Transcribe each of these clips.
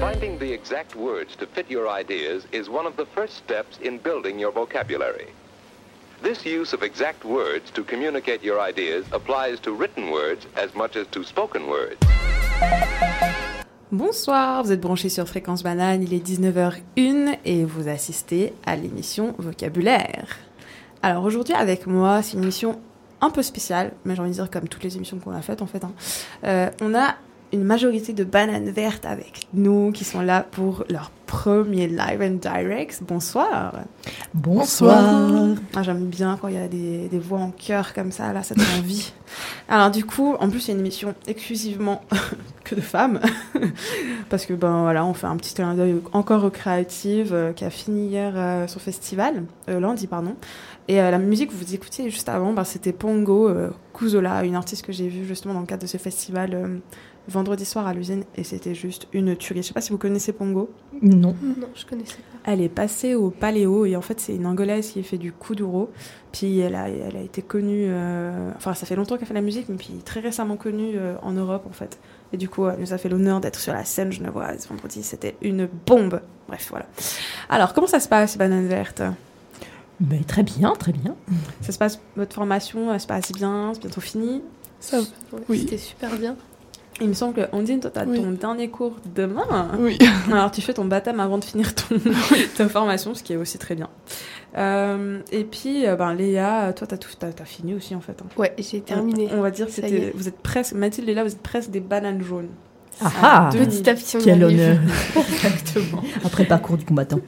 Finding the exact words to fit your ideas is one of the first steps in building your vocabulary. This use of exact words to communicate your ideas applies to written words as much as to spoken words. Bonsoir, vous êtes branchés sur Fréquence Banane, il est 19h01 et vous assistez à l'émission Vocabulaire. Alors aujourd'hui avec moi, c'est une émission un peu spéciale, mais j'ai envie de dire comme toutes les émissions qu'on a faites en fait. hein. Euh, on a une majorité de bananes vertes avec nous qui sont là pour leur premier live and direct. Bonsoir. Bonsoir. Ah, J'aime bien quand il y a des, des voix en chœur comme ça, là, ça donne envie. Alors du coup, en plus, c'est une émission exclusivement que de femmes. Parce que, ben voilà, on fait un petit clin d'œil encore aux créatives euh, qui a fini hier euh, son festival, euh, lundi, pardon. Et la musique que vous écoutiez juste avant, ben, c'était Pongo Kuzola, une artiste que j'ai vue justement dans le cadre de ce festival vendredi soir à l'usine. Et c'était juste une tuerie. Je sais pas si vous connaissez Pongo. Non. Non, je connaissais pas. Elle est passée au Paléo et en fait c'est une Angolaise qui fait du kuduro. Puis elle a, elle a été connue, euh, enfin ça fait longtemps qu'elle fait la musique, mais puis très récemment connue euh, en Europe en fait. Et du coup elle nous a fait l'honneur d'être sur la scène genevoise vendredi. C'était une bombe. Bref voilà. Alors comment ça se passe Banane Verte Mais très bien, très bien. Ça se passe, votre formation elle se passe bien, c'est bientôt fini? Ça, Oui. C'était super bien. Il me semble que Ondine, toi t'as Oui. ton dernier cours demain. Oui. Alors tu fais ton baptême avant de finir ton, ta formation, ce qui est aussi très bien. Euh, et puis, euh, ben, Léa, toi, t'as tout, t'as, t'as fini aussi en fait. hein. Ouais, j'ai terminé. On, on va dire que Ça y c'était, est. vous êtes presque, Mathilde et Léa, vous êtes presque des bananes jaunes. Ah ah deux Petit à petit, on Quel honneur. Exactement. Après parcours du combattant.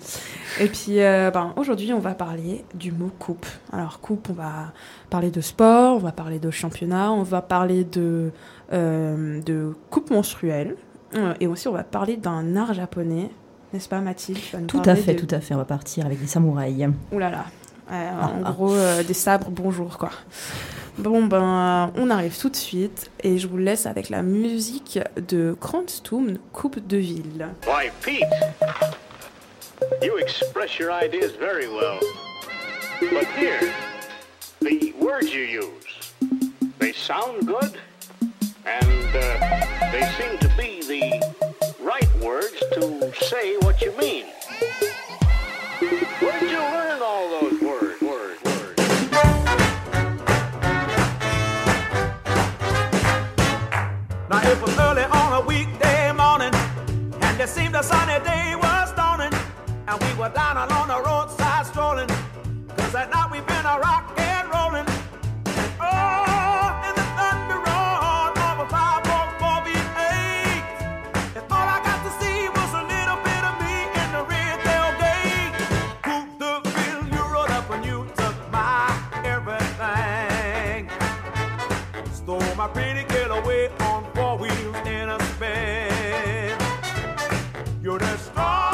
Et puis, euh, ben, aujourd'hui, on va parler du mot coupe. Alors, coupe, on va parler de sport, on va parler de championnat, on va parler de, euh, de coupe menstruelle. Euh, Et aussi, on va parler d'un art japonais. N'est-ce pas, Mathilde? Tout à fait, de- tout à fait. On va partir avec des samouraïs. Ouh là là. Ah, en ah. gros, euh, des sabres, bonjour quoi. Bon ben, on arrive tout de suite et je vous laisse avec la musique de Kranztum, Coupe de Ville. Why, Pete, you express your ideas very well. But here, the words you use, they sound good, and uh, they seem to be the right words to say what you mean. Where did you learn all those words, words, words? Now it was early on a weekday morning, and it seemed a sunny day and we were down along the roadside strolling, cause at night we've been a rock and rolling. Oh, in the thunder of a 544 V8, and all I got to see was a little bit of me in the tailgate. Ville, you rode up and you took my everything. Stole my pretty girl away on four wheels in a spin. You destroyed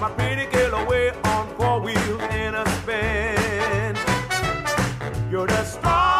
My pretty girl away on four wheels in a spin. You destroyed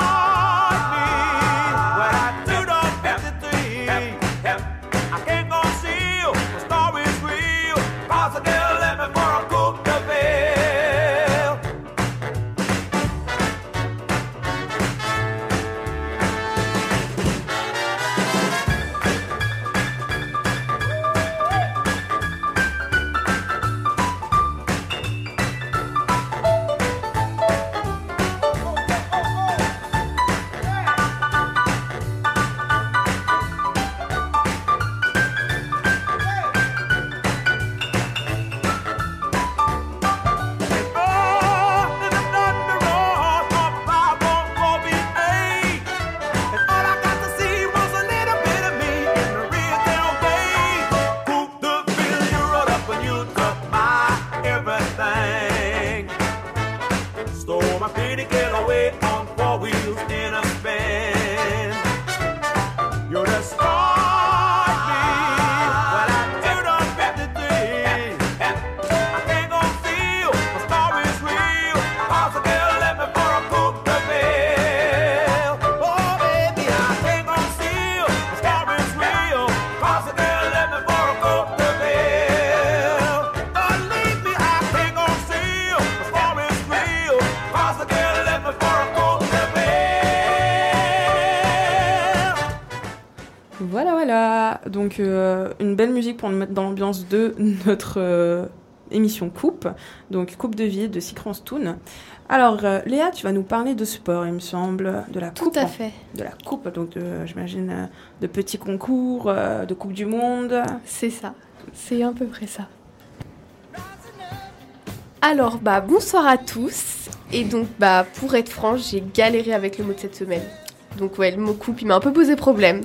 notre euh, émission Coupe, donc Coupe de vie de Secrance Toon. Alors euh, Léa, tu vas nous parler de sport, il me semble, de la Tout coupe. à fait. De la coupe, donc j'imagine, euh, de petits concours, euh, de Coupe du Monde. C'est ça. C'est à peu près ça. Alors, bah, bonsoir à tous. Et donc, bah, pour être franche, j'ai galéré avec le mot de cette semaine. Donc, ouais, le mot coupe, il m'a un peu posé problème.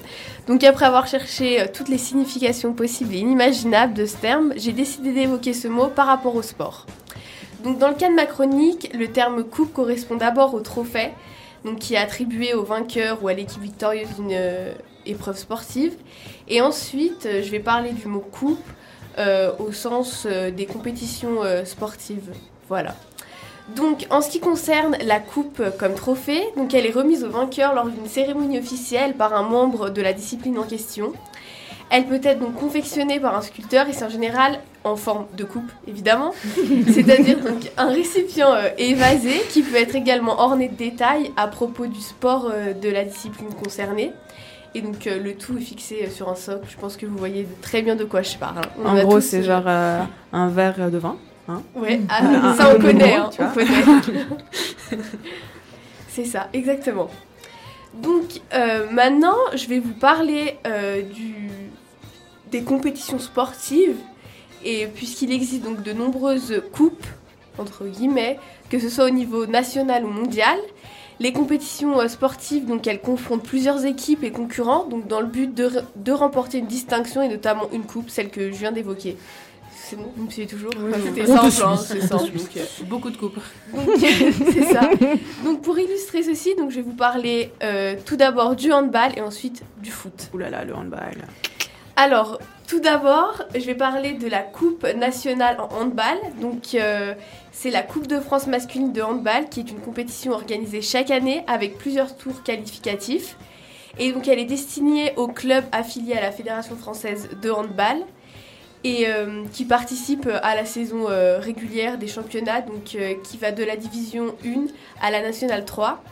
Donc, après avoir cherché euh, toutes les significations possibles et inimaginables de ce terme, j'ai décidé d'évoquer ce mot par rapport au sport. Donc, dans le cas de ma chronique, le terme coupe correspond d'abord au trophée, donc qui est attribué au vainqueur ou à l'équipe victorieuse d'une euh, épreuve sportive. Et ensuite, euh, je vais parler du mot coupe au sens des compétitions sportives. Voilà. Donc, en ce qui concerne la coupe comme trophée, donc elle est remise au vainqueur lors d'une cérémonie officielle par un membre de la discipline en question. Elle peut être donc confectionnée par un sculpteur et c'est en général en forme de coupe, évidemment. C'est-à-dire donc un récipient euh, évasé qui peut être également orné de détails à propos du sport euh, de la discipline concernée. Et donc euh, le tout est fixé sur un socle. Je pense que vous voyez très bien de quoi je parle. hein. En gros, c'est genre un verre de vin. Ouais, ah, Un- ça un on connaît, moment, hein, on connaît. c'est ça, exactement. Donc euh, maintenant, je vais vous parler euh, du, des compétitions sportives. Et puisqu'il existe donc de nombreuses coupes, entre guillemets, que ce soit au niveau national ou mondial, les compétitions euh, sportives, donc elles confrontent plusieurs équipes et concurrents, donc dans le but de, re- de remporter une distinction et notamment une coupe, celle que je viens d'évoquer. C'est bon, me suivez toujours oui. C'était simple, hein, suit, c'est simple. suit. donc, Beaucoup de coupes. donc, c'est ça. Donc pour illustrer ceci, donc je vais vous parler euh, tout d'abord du handball et ensuite du foot. Ouh là là, le handball. Alors, tout d'abord, je vais parler de la Coupe nationale en handball. Donc, euh, c'est la Coupe de France masculine de handball, qui est une compétition organisée chaque année avec plusieurs tours qualificatifs. Et donc, elle est destinée aux clubs affiliés à la Fédération française de handball et euh, qui participent à la saison euh, régulière des championnats, donc euh, qui va de la division 1 à la nationale 3.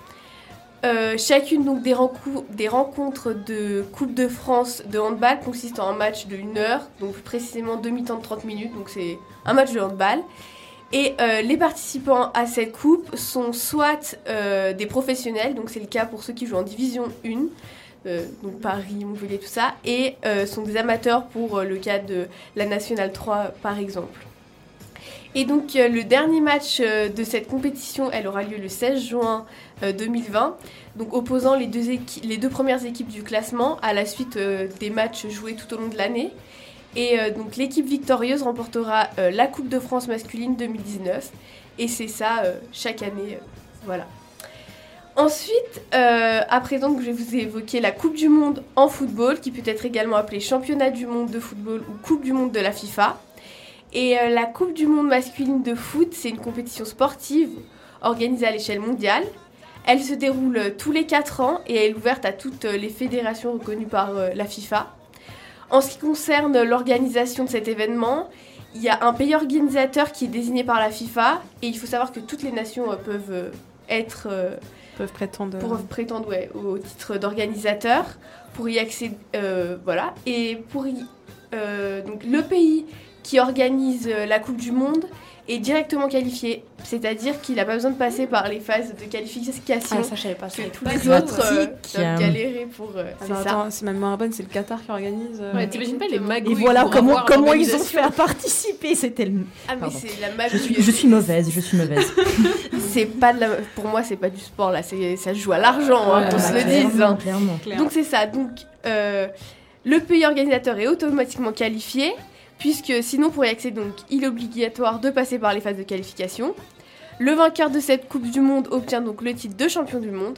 Euh, chacune donc des, rencontres de Coupe de France de handball consiste en match de 1 heure, donc précisément demi-temps de 30 minutes, donc c'est un match de handball. Et les participants à cette coupe sont soit des professionnels, donc c'est le cas pour ceux qui jouent en division 1, euh, donc Paris, Montpellier, tout ça, et euh, sont des amateurs pour euh, le cas de la Nationale 3 par exemple. Et donc euh, le dernier match euh, de cette compétition, elle aura lieu le 16 juin euh, 2020, donc opposant les deux, les deux premières équipes du classement à la suite euh, des matchs joués tout au long de l'année. Et euh, donc l'équipe victorieuse remportera euh, la Coupe de France masculine 2019. Et c'est ça euh, chaque année. euh, voilà. Ensuite, euh, à présent que je vous évoquer la Coupe du Monde en football, qui peut être également appelée Championnat du Monde de football ou Coupe du Monde de la FIFA. Et euh, la Coupe du Monde masculine de foot, c'est une compétition sportive organisée à l'échelle mondiale. Elle se déroule euh, tous les 4 ans et elle est ouverte à toutes euh, les fédérations reconnues par euh, la FIFA. En ce qui concerne l'organisation de cet événement, il y a un pays organisateur qui est désigné par la FIFA et il faut savoir que toutes les nations euh, peuvent euh, être euh, Prétendre. pour prétendre ouais, au titre d'organisateur, pour y accéder, euh, voilà. Et pour y, euh, donc le pays qui organise euh, la Coupe du Monde est directement qualifié, c'est-à-dire qu'il n'a pas besoin de passer par les phases de qualification. Ah, ça, je savais pas. que tous les autres euh, doivent galérer pour. euh, c'est Alors, ça. attends, si ma mémoire est bonne, c'est le Qatar qui organise. euh, Ouais, t'imagines pas les Et magouilles voilà pour comment, avoir comment ils ont fait à participer. C'était le... Ah mais c'est la je, magouille. suis, je suis mauvaise, je suis mauvaise. C'est pas de la... Pour moi, c'est pas du sport là, c'est ça joue à l'argent, hein, qu'on bah, se le clairement, dise. hein. clairement. clair. Donc c'est ça. Donc euh, le pays organisateur est automatiquement qualifié, puisque sinon pour y accéder, donc il est obligatoire de passer par les phases de qualification. Le vainqueur de cette Coupe du Monde obtient donc le titre de champion du monde.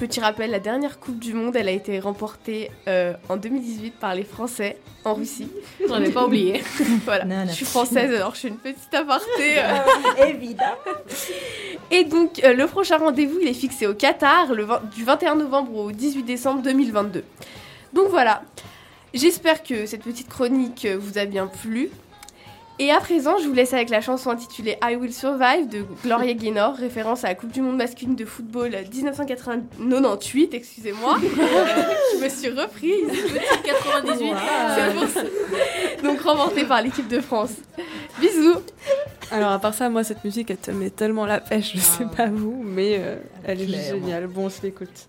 Petit rappel, la dernière Coupe du Monde, elle a été remportée euh, en 2018 par les Français en Russie. J'en ai pas oublié. voilà. Non, non. Je suis française, alors je fais une petite aparté. euh. Évidemment. Et donc, euh, le prochain rendez-vous, il est fixé au Qatar, le 20 du 21 novembre au 18 décembre 2022. Donc voilà, j'espère que cette petite chronique vous a bien plu. Et à présent, je vous laisse avec la chanson intitulée I Will Survive de Gloria Gaynor, référence à la Coupe du Monde masculine de football 1998, excusez-moi. je me suis reprise. 98. C'est pour ça. Donc remportée par l'équipe de France. Bisous. Alors à part ça, moi cette musique elle te met tellement la pêche, je sais pas vous, mais euh, elle est géniale. Bon, on se l'écoute.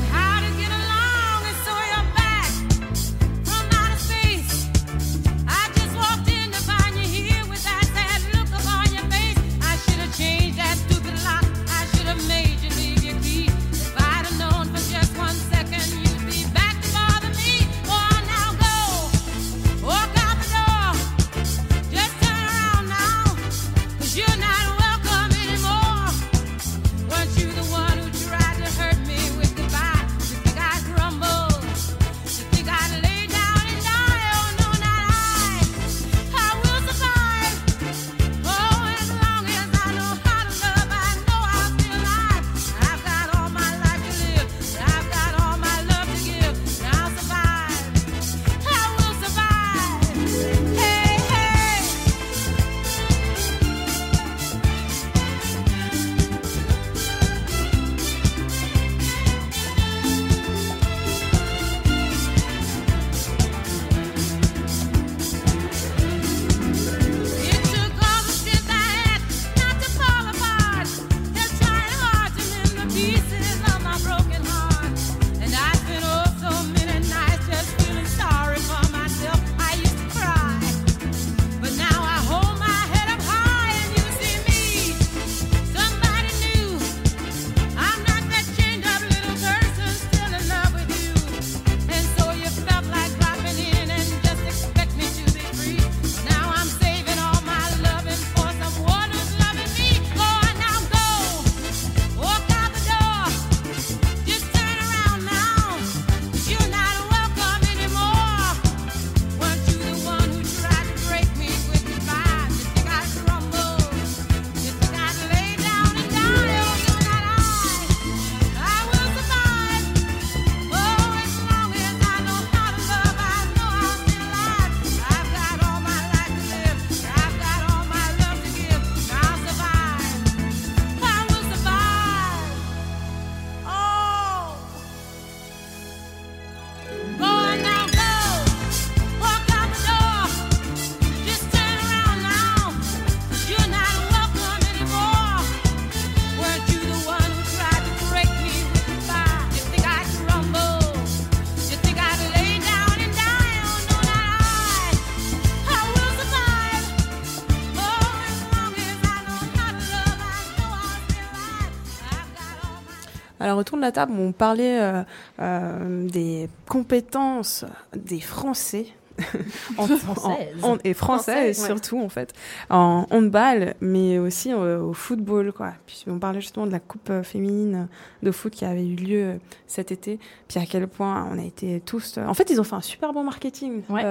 Alors autour de la table, on parlait euh, euh, des compétences des Français. en, Françaises. en- en- et françaises Français, surtout en fait. En handball mais aussi euh, au football quoi. Puis on parlait justement de la coupe euh, féminine de foot qui avait eu lieu euh, cet été. Puis à quel point on a été tous en fait ils ont fait un super bon marketing Ouais,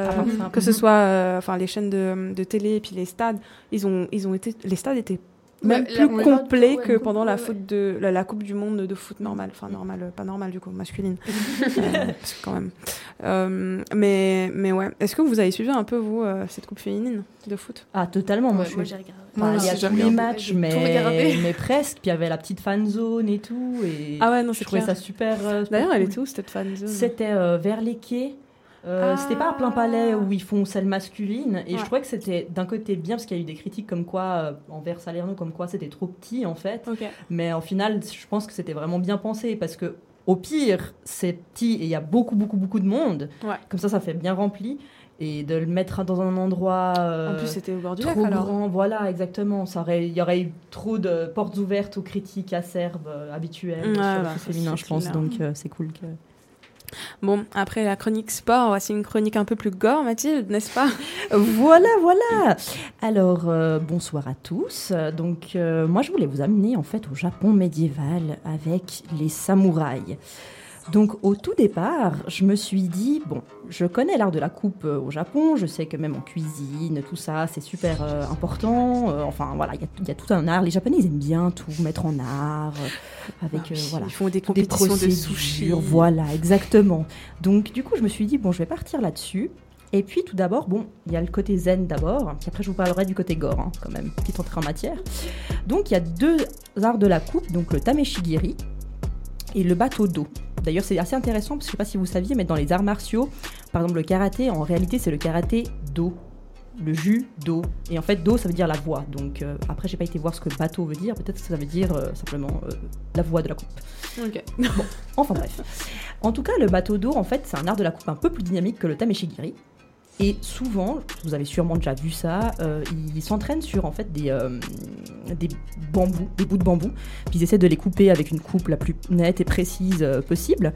que ce soit enfin les chaînes de, de télé et puis les stades ils ont ils ont été les stades étaient même la plus ouais, que pendant la ouais. foot de la, la coupe du monde de foot normale enfin normale pas normale du coup masculine Euh, parce que quand même Euh, mais mais ouais est-ce que vous avez suivi un peu vous euh, cette coupe féminine de foot? Ah, totalement. Moi, Ouais, j'ai regardé. Enfin, il y a tous les matchs, mais, mais presque. Puis il y avait la petite fan zone et tout. Et ah ouais non je trouvais clair ça super. super d'ailleurs elle était où cette fan zone? C'était euh, vers les quais. Euh, Ah. C'était pas à plein palais où ils font celle masculine. Et Ouais. je trouvais que c'était d'un côté bien, parce qu'il y a eu des critiques comme quoi, euh, envers Salerno, comme quoi c'était trop petit en fait. Mais au final, je pense que c'était vraiment bien pensé parce que au pire, c'est petit et il y a beaucoup, beaucoup, beaucoup de monde. Ouais. Comme ça, ça fait bien rempli. Et de le mettre dans un endroit euh, en plus c'était au bord du lac alors grand, voilà, exactement. Ça aurait, il y aurait eu trop de portes ouvertes aux critiques acerbes euh, habituelles sur le bah, féminin, je pense. clair. Donc euh, c'est cool que. Bon après la chronique sport voici une chronique un peu plus gore Mathilde n'est-ce pas? Voilà, voilà. Alors, euh, bonsoir à tous. Donc, euh, moi, je voulais vous amener en fait au Japon médiéval avec les samouraïs. Donc au tout départ, je me suis dit, bon, je connais l'art de la coupe euh, au Japon, je sais que même en cuisine, tout ça, c'est super euh, important. Euh, enfin voilà, il y a- il y, a tout un art. Les Japonais, ils aiment bien tout mettre en art, euh, avec voilà. Ils font des des compétitions de procédures, sushi. Voilà, exactement. Donc du coup, je me suis dit, bon, je vais partir là-dessus. Et puis tout d'abord, bon, il y a le côté zen d'abord, puis après je vous parlerai du côté gore, hein, quand même, petite entrée en matière. Donc il y a deux arts de la coupe, donc le tameshigiri et le bateau d'eau. D'ailleurs, c'est assez intéressant parce que je sais pas si vous saviez, mais dans les arts martiaux, par exemple le karaté, en réalité, c'est le karaté d'eau. Le jus d'eau. Et en fait, d'eau, ça veut dire la voix. Donc euh, après, j'ai pas été voir ce que bateau veut dire. Peut-être que ça veut dire euh, simplement euh, la voix de la coupe. Ok. Enfin bref. En tout cas, le bateau d'eau, en fait, c'est un art de la coupe un peu plus dynamique que le tameshigiri. Et souvent, vous avez sûrement déjà vu ça, euh, ils s'entraînent sur en fait des, euh, des bambous, des bouts de bambou, puis ils essaient de les couper avec une coupe la plus nette et précise euh, possible.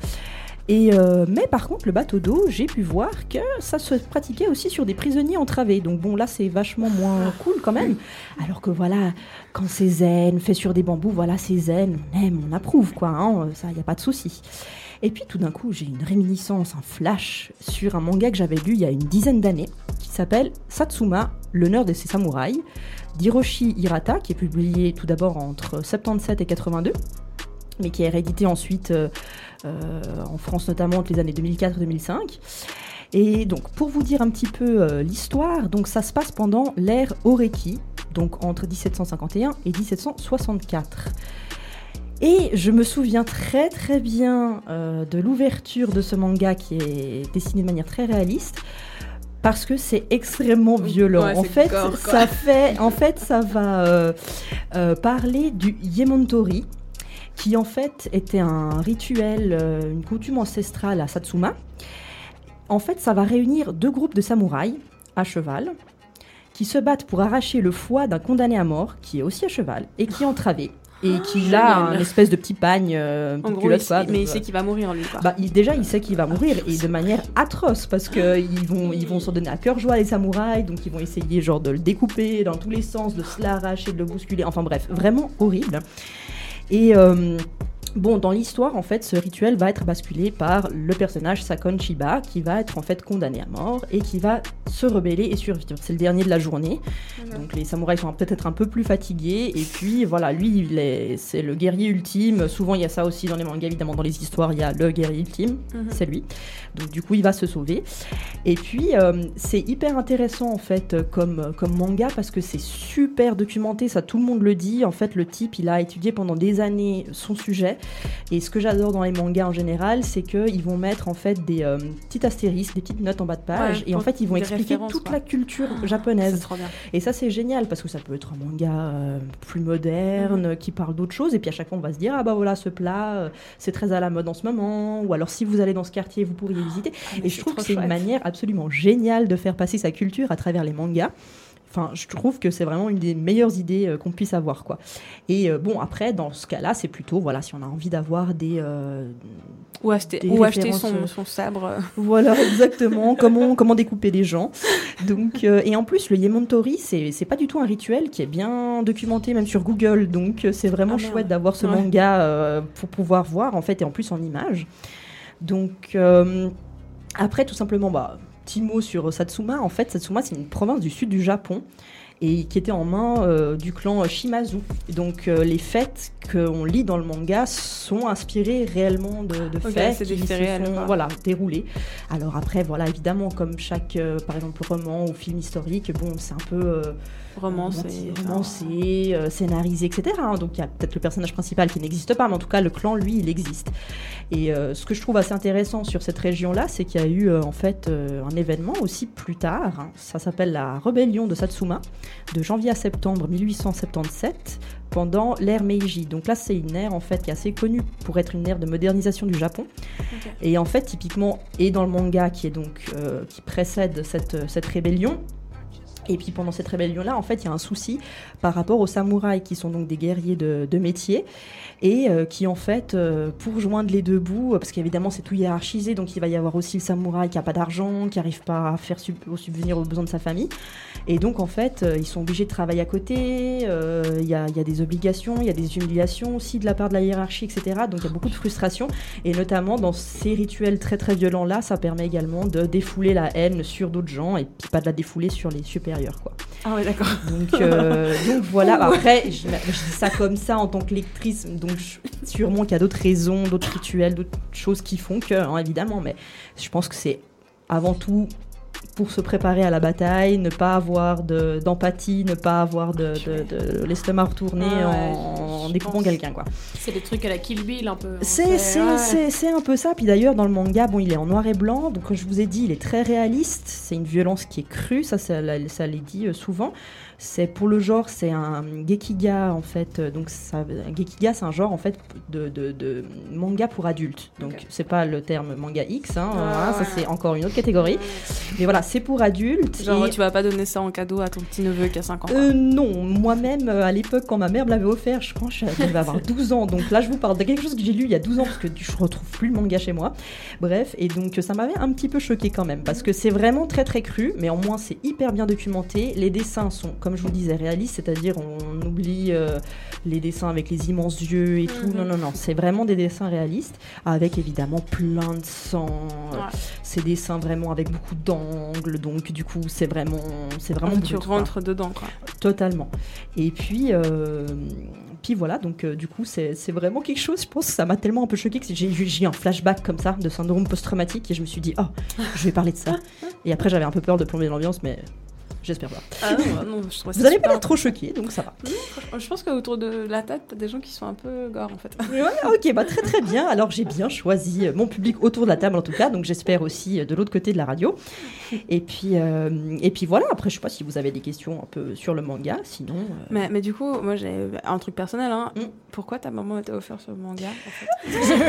Et euh, mais par contre, le bateau d'eau, j'ai pu voir que ça se pratiquait aussi sur des prisonniers entravés. Donc bon, là, c'est vachement moins cool quand même. Alors que voilà, quand c'est zen, fait sur des bambous, voilà, c'est zen, on aime, on approuve, quoi. hein, ça, il n'y a pas de souci. Et puis tout d'un coup, j'ai une réminiscence, un flash sur un manga que j'avais lu il y a une dizaine d'années, qui s'appelle Satsuma, l'honneur de ses samouraïs, d'Hiroshi Hirata, qui est publié tout d'abord entre 77 et 82, mais qui est réédité ensuite euh, euh, en France notamment entre les années 2004 et 2005. Et donc, pour vous dire un petit peu euh, l'histoire, donc ça se passe pendant l'ère Oreki, donc entre 1751 et 1764. Et je me souviens très très bien euh, de l'ouverture de ce manga qui est dessiné de manière très réaliste. Parce que c'est extrêmement violent. Ouais, en fait, gore, ça fait, en fait, ça va euh, euh, parler du Yemontori, qui en fait était un rituel, euh, une coutume ancestrale à Satsuma. En fait, ça va réunir deux groupes de samouraïs à cheval qui se battent pour arracher le foie d'un condamné à mort qui est aussi à cheval et qui est entravé et qui a un espèce de petit pagne, euh, En gros, culotte, il quoi, mais il sait qu'il va mourir lui. Quoi. bah, il- déjà, il sait qu'il va mourir et de manière atroce parce que ils vont, ils vont s'en donner à cœur joie les samouraïs, donc ils vont essayer genre de le découper dans tous les sens, de se l'arracher, de le bousculer. Enfin bref, vraiment horrible. Et euh, bon, dans l'histoire, en fait, ce rituel va être basculé par le personnage Sakon Chiba qui va être en fait condamné à mort et qui va se rebeller et survivre. C'est le dernier de la journée. Donc les samouraïs sont peut-être un peu plus fatigués et puis voilà, lui c'est le guerrier ultime. Souvent il y a ça aussi dans les mangas, évidemment dans les histoires il y a le guerrier ultime, Mhm. c'est lui. Donc du coup il va se sauver. Et puis euh, c'est hyper intéressant en fait euh, comme, comme manga parce que c'est super documenté, ça tout le monde le dit. En fait le type il a étudié pendant des années son sujet et ce que j'adore dans les mangas en général c'est qu'ils vont mettre en fait des euh, petits astérisques, des petites notes en bas de page Ouais, et en fait ils vont expliquer toute quoi. la culture C'est japonaise. trop bien. Et ça, c'est génial parce que ça peut être un manga euh, plus moderne qui parle d'autres choses. Et puis à chaque fois, on va se dire Ah bah voilà, ce plat, euh, c'est très à la mode en ce moment. Ou alors, si vous allez dans ce quartier, vous pourriez visiter. Ah, Et je trouve que c'est une manière absolument géniale de faire passer sa culture à travers les mangas. Enfin, je trouve que c'est vraiment une des meilleures idées euh, qu'on puisse avoir, quoi. Et euh, bon, après, dans ce cas-là, c'est plutôt, voilà, si on a envie d'avoir des, euh, Ou acheter, Des ou acheter références, son, son sabre. voilà, exactement. comment, comment découper les gens. Donc, et en plus, le Yemontori, c'est c'est pas du tout un rituel qui est bien documenté, même sur Google. Donc, c'est vraiment Ah, chouette d'avoir ce Ouais. manga pour pouvoir voir, en fait, et en plus en images. Donc, après, tout simplement, bah, petit mot sur Satsuma. En fait, Satsuma, c'est une province du sud du Japon et qui était en main euh, du clan Shimazu. Et Donc euh, les fêtes qu'on lit dans le manga sont inspirées réellement de, de Ok, faits c'est des qui se sont voilà, déroulés. Alors après, voilà, évidemment, comme chaque, euh, par exemple, roman ou film historique, bon, c'est un peu romancé, euh, scénarisé, etc. hein. Donc il y a peut-être le personnage principal qui n'existe pas, mais en tout cas, le clan, lui, il existe. Et euh, ce que je trouve assez intéressant sur cette région-là, c'est qu'il y a eu euh, en fait un événement aussi plus tard. hein. Ça s'appelle la rébellion de Satsuma, de janvier à septembre 1877, pendant l'ère Meiji. Donc là, c'est une ère en fait qui est assez connue pour être une ère de modernisation du Japon. Et en fait, typiquement, et dans le manga qui est donc qui précède cette, cette rébellion, Et puis pendant cette rébellion-là, en fait, il y a un souci par rapport aux samouraïs, qui sont donc des guerriers de, métier, et euh, qui en fait, euh, pour joindre les deux bouts, parce qu'évidemment c'est tout hiérarchisé, donc il va y avoir aussi le samouraï qui a pas d'argent, qui arrive pas à faire subvenir aux besoins de sa famille, et donc en fait, euh, ils sont obligés de travailler à côté, il y, y a des obligations, il y a des humiliations aussi de la part de la hiérarchie, etc. Donc il y a beaucoup de frustration, et notamment dans ces rituels très très violents-là, ça permet également de défouler la haine sur d'autres gens, et puis pas de la défouler sur les quoi. Ah ouais, d'accord. Donc, euh, donc voilà, après, je, je dis ça comme ça en tant que lectrice, donc je- sûrement qu'il y a d'autres raisons, d'autres rituels, d'autres choses qui font que, hein, évidemment, mais je pense que c'est avant tout pour se préparer à la bataille, ne pas avoir de- d'empathie, ne pas avoir de, de- de l'estomac retourné Ah ouais, en, en découpant quelqu'un, quoi. C'est des trucs à la Kill Bill un peu. hein. C'est ouais. un peu ça. Puis d'ailleurs, dans le manga, bon, il est en noir et blanc. Donc, comme je vous ai dit, il est très réaliste. C'est une violence qui est crue. Ça, ça, ça l'est dit euh, souvent. C'est pour le genre, c'est un gekiga en fait. Euh, Donc, ça, gekiga, c'est un genre en fait de, de- de manga pour adultes. Donc, Ok. c'est pas le terme manga X. Hein, Ah, Ça, c'est encore une autre catégorie. Mais voilà, c'est pour adultes. Genre, Et- tu vas pas donner ça en cadeau à ton petit neveu qui a 5 ans. euh, non, moi-même, euh, à l'époque, quand ma mère me l'avait offert, je pense que je devais avoir 12 ans. Donc là, je vous parle de quelque chose que j'ai lu il y a 12 ans, parce que je retrouve plus le manga chez moi. Bref, et donc ça m'avait un petit peu choqué quand même, parce que c'est vraiment très très cru, mais au moins c'est hyper bien documenté. Les dessins sont, comme je vous le disais, réalistes, c'est-à-dire on oublie euh, les dessins avec les immenses yeux et tout. Mhm. Non, non, non, c'est vraiment des dessins réalistes, avec évidemment plein de sang. Ouais. Ces dessins vraiment avec beaucoup d'angles, donc du coup, c'est vraiment, c'est vraiment Ah, tu quoi. rentres dedans, quoi. Totalement. Et puis, euh, puis voilà, donc euh, du coup, c'est c'est vraiment quelque chose, je pense que ça m'a tellement un peu choqué que j'ai eu un flashback comme ça de syndrome post-traumatique et je me suis dit, oh, je vais parler de ça. Et après, j'avais un peu peur de plomber l'ambiance, mais j'espère pas. Ah non, non, je trouve ça Vous allez super pas être trop choqués, donc ça va. Je pense qu'autour de la tête, t'as des gens qui sont un peu gore en fait. Ouais, ok, bah très très bien. Alors j'ai bien choisi euh, mon public autour de la table en tout cas, donc j'espère aussi euh, de l'autre côté de la radio. Et puis, euh, et puis voilà, après je sais pas si vous avez des questions un peu sur le manga, sinon... euh, Mais, mais du coup, moi j'ai un truc personnel. Hein. Mm. Pourquoi ta maman t'a offert ce manga en fait?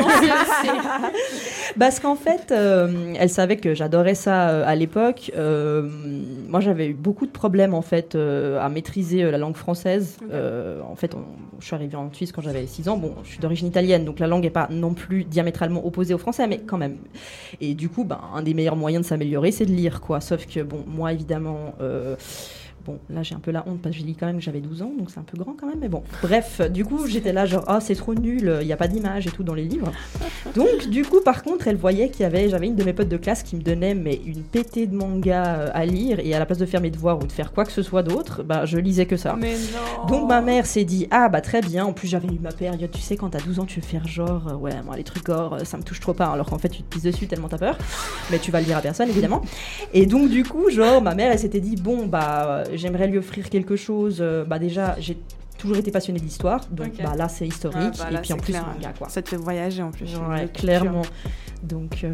Parce qu'en fait, euh, elle savait que j'adorais ça à l'époque. Moi, j'avais eu beaucoup de problèmes en fait euh, à maîtriser euh, la langue française. Euh, en fait, on- je suis arrivée en Suisse quand j'avais 6 ans. Bon, je suis d'origine italienne, donc la langue n'est pas non plus diamétralement opposée au français, mais quand même. Et du coup, ben, un des meilleurs moyens de s'améliorer, c'est de lire, quoi. Sauf que, bon, moi, évidemment. euh, Bon, là j'ai un peu la honte parce que je lis quand même que j'avais 12 ans, donc c'est un peu grand quand même, mais bon. Bref, du coup j'étais là genre, ah c'est trop nul, il n'y a pas d'image et tout dans les livres. Donc du coup par contre elle voyait qu'il y avait, j'avais une de mes potes de classe qui me donnait mais une pétée de manga euh, à lire et à la place de faire mes devoirs ou de faire quoi que ce soit d'autre, bah je lisais que ça. Mais non Donc ma mère s'est dit ah bah très bien. En plus j'avais eu ma période, tu sais quand t'as 12 ans tu veux faire genre euh, ouais moi les trucs gore euh, ça me touche trop pas alors qu'en fait tu te pisses dessus tellement t'as peur. Mais tu vas le dire à personne évidemment. Et donc du coup genre ma mère elle s'était dit bon bah j'aimerais lui offrir quelque chose. euh, bah déjà j'ai toujours été passionnée d'histoire donc bah là c'est historique Ah, bah, et puis en plus clair, manga quoi. Ça te fait voyager en plus. Ouais, clairement. Donc, euh,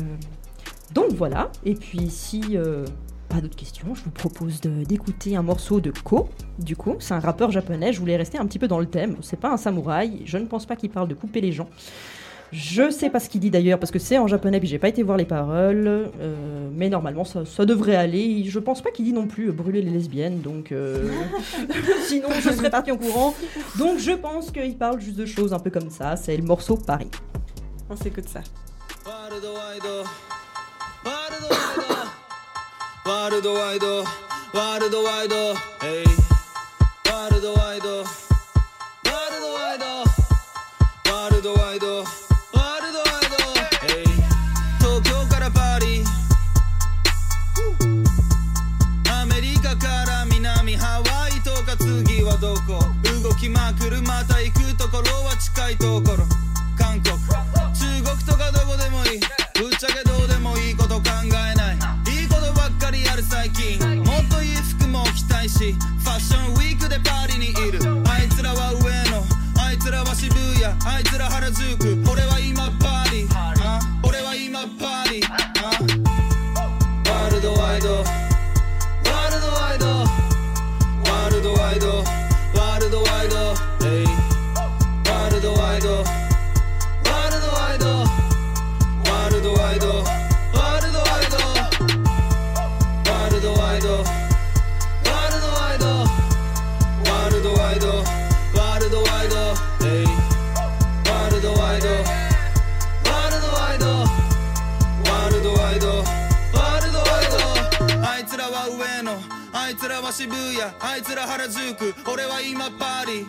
donc voilà. Et puis si euh, pas d'autres questions, je vous propose d'écouter un morceau de Ko. Du coup, c'est un rappeur japonais. Je voulais rester un petit peu dans le thème. C'est pas un samouraï. Je ne pense pas qu'il parle de couper les gens. Je sais pas ce qu'il dit d'ailleurs parce que c'est en japonais puis j'ai pas été voir les paroles, euh, mais normalement ça, ça devrait aller. Je pense pas qu'il dit non plus euh, brûler les lesbiennes, donc euh, sinon je serais partie en courant. Donc je pense qu'il parle juste de choses un peu comme ça. C'est le morceau Paris. On s'écoute ça. ワから南ハワイとか次はどこ動きまくるまた行くところは近いところ。韓国。中国とかどこでもいい。ぶっちゃけどうでもいいこと考えない。いいことばっかりやる最近。もっといい服も着たいしファッションウィークでパリにいる。あいつらは上野あいつらは渋谷あいつら原宿俺はいつら原づく俺は今パーリー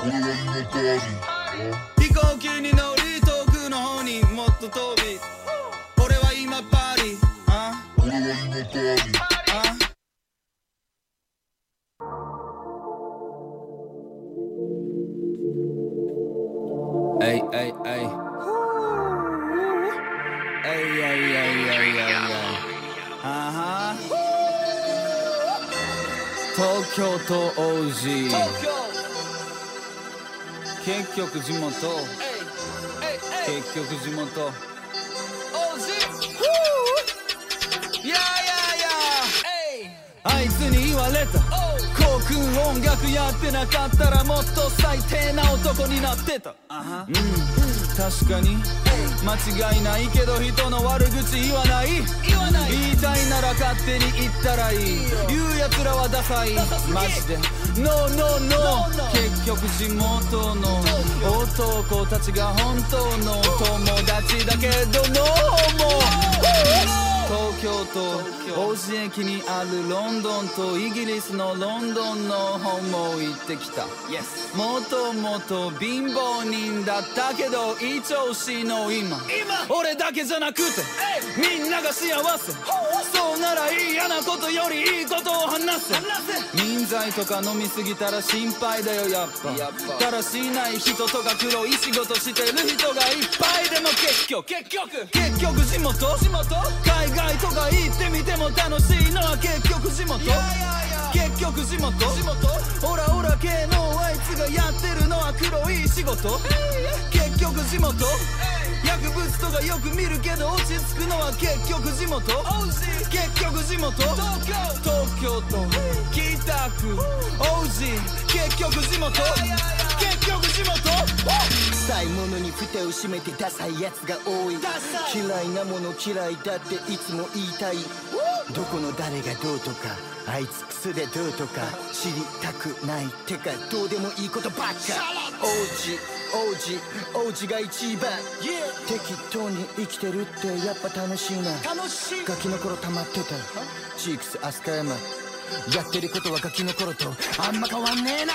俺は今パーリ。ー飛行機に乗り遠くの方にもっと飛び。俺は今パーリ。ー俺は今パーリ。ー哎哎哎！哎呀呀呀呀呀！啊哈！東京と王子結局地元結局地元 OG やいやいやあいつに言われた航空音楽やってなかったらもっと最低な男になってた。うん。確かに。間違いないけど人の悪口言わない。言い。たいなら勝手に言ったらいい。言うやつらはダサい。マジで。No no no 結局地元の男たちが本当の友達だけど No も東京都王子駅にあるロンドンとイギリスのロンドンの方も行ってきた。もともと貧乏人だったけどいい調子の今。俺だけじゃなくてみんなが幸せそうならいい嫌なことよりいいことを話せ。人材とか飲みすぎたら心配だよやっぱ。だらしない人とか黒い仕事してる人がいっぱいでも結局結局。結局地元？地元？海外とか行ってみても楽しいのは結局地元。結局地元。地元オラオラ系のあいつがやってるのは黒い仕事。結局地元。薬物とかよく見るけど落ち着くのは結局地元。結局地元。東京東京都北区 OG 結局地元。結局地元。臭いものに蓋を閉めてダサいやつが多い。嫌いなもの嫌いだっていつも言いたい。どこの誰がどうとかあいつクソでどうとか知りたくないてかどうでもいいことばっか。王子王子王子が一番。適当に生きてるってやっぱ楽しいな。ガキの頃溜まってた。チークス飛鳥山。やってることはガキの頃と。あんま変わんねえな。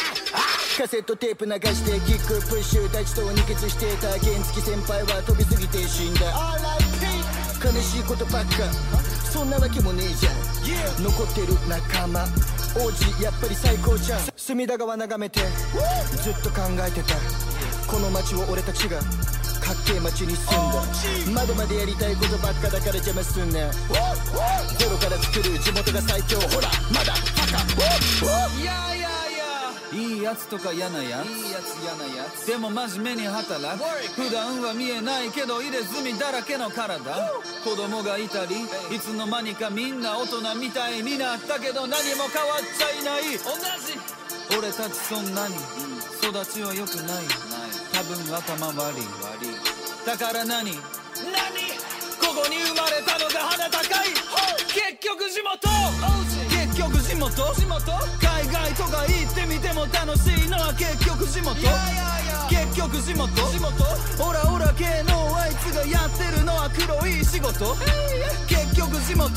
カセットテープ流してキックプッシュ大地と二血してた原付先輩は飛びすぎて死んだ。悲しいことばっかそんなわけもねえじゃん。残ってる仲間。王子やっぱり最高じゃん。隅田川眺めて。ずっと考えてた。この街を俺たちがかっけえ街に住んだ。まだまだやりたいことばっかだから邪魔すんなゼロから作る地元が最強。ほらまだバカいやいやつとか嫌なやつ。いいやつ嫌なやつ。でも真面目に働く。普段は見えないけど入れ墨だらけの体。子供がいたりいつの間にかみんな大人みたいになったけど何も変わっちゃいない。同じ。俺たちそんなに。育ちは良くない。多分頭悪い。だから何？何？ここに生まれたのが鼻高い。結局地元結局地元？地元？海外とか行ってみても楽しいのは結局地元？結局地元？地元？オラオラ系のあいつがやってるのは黒い仕事？結局地元？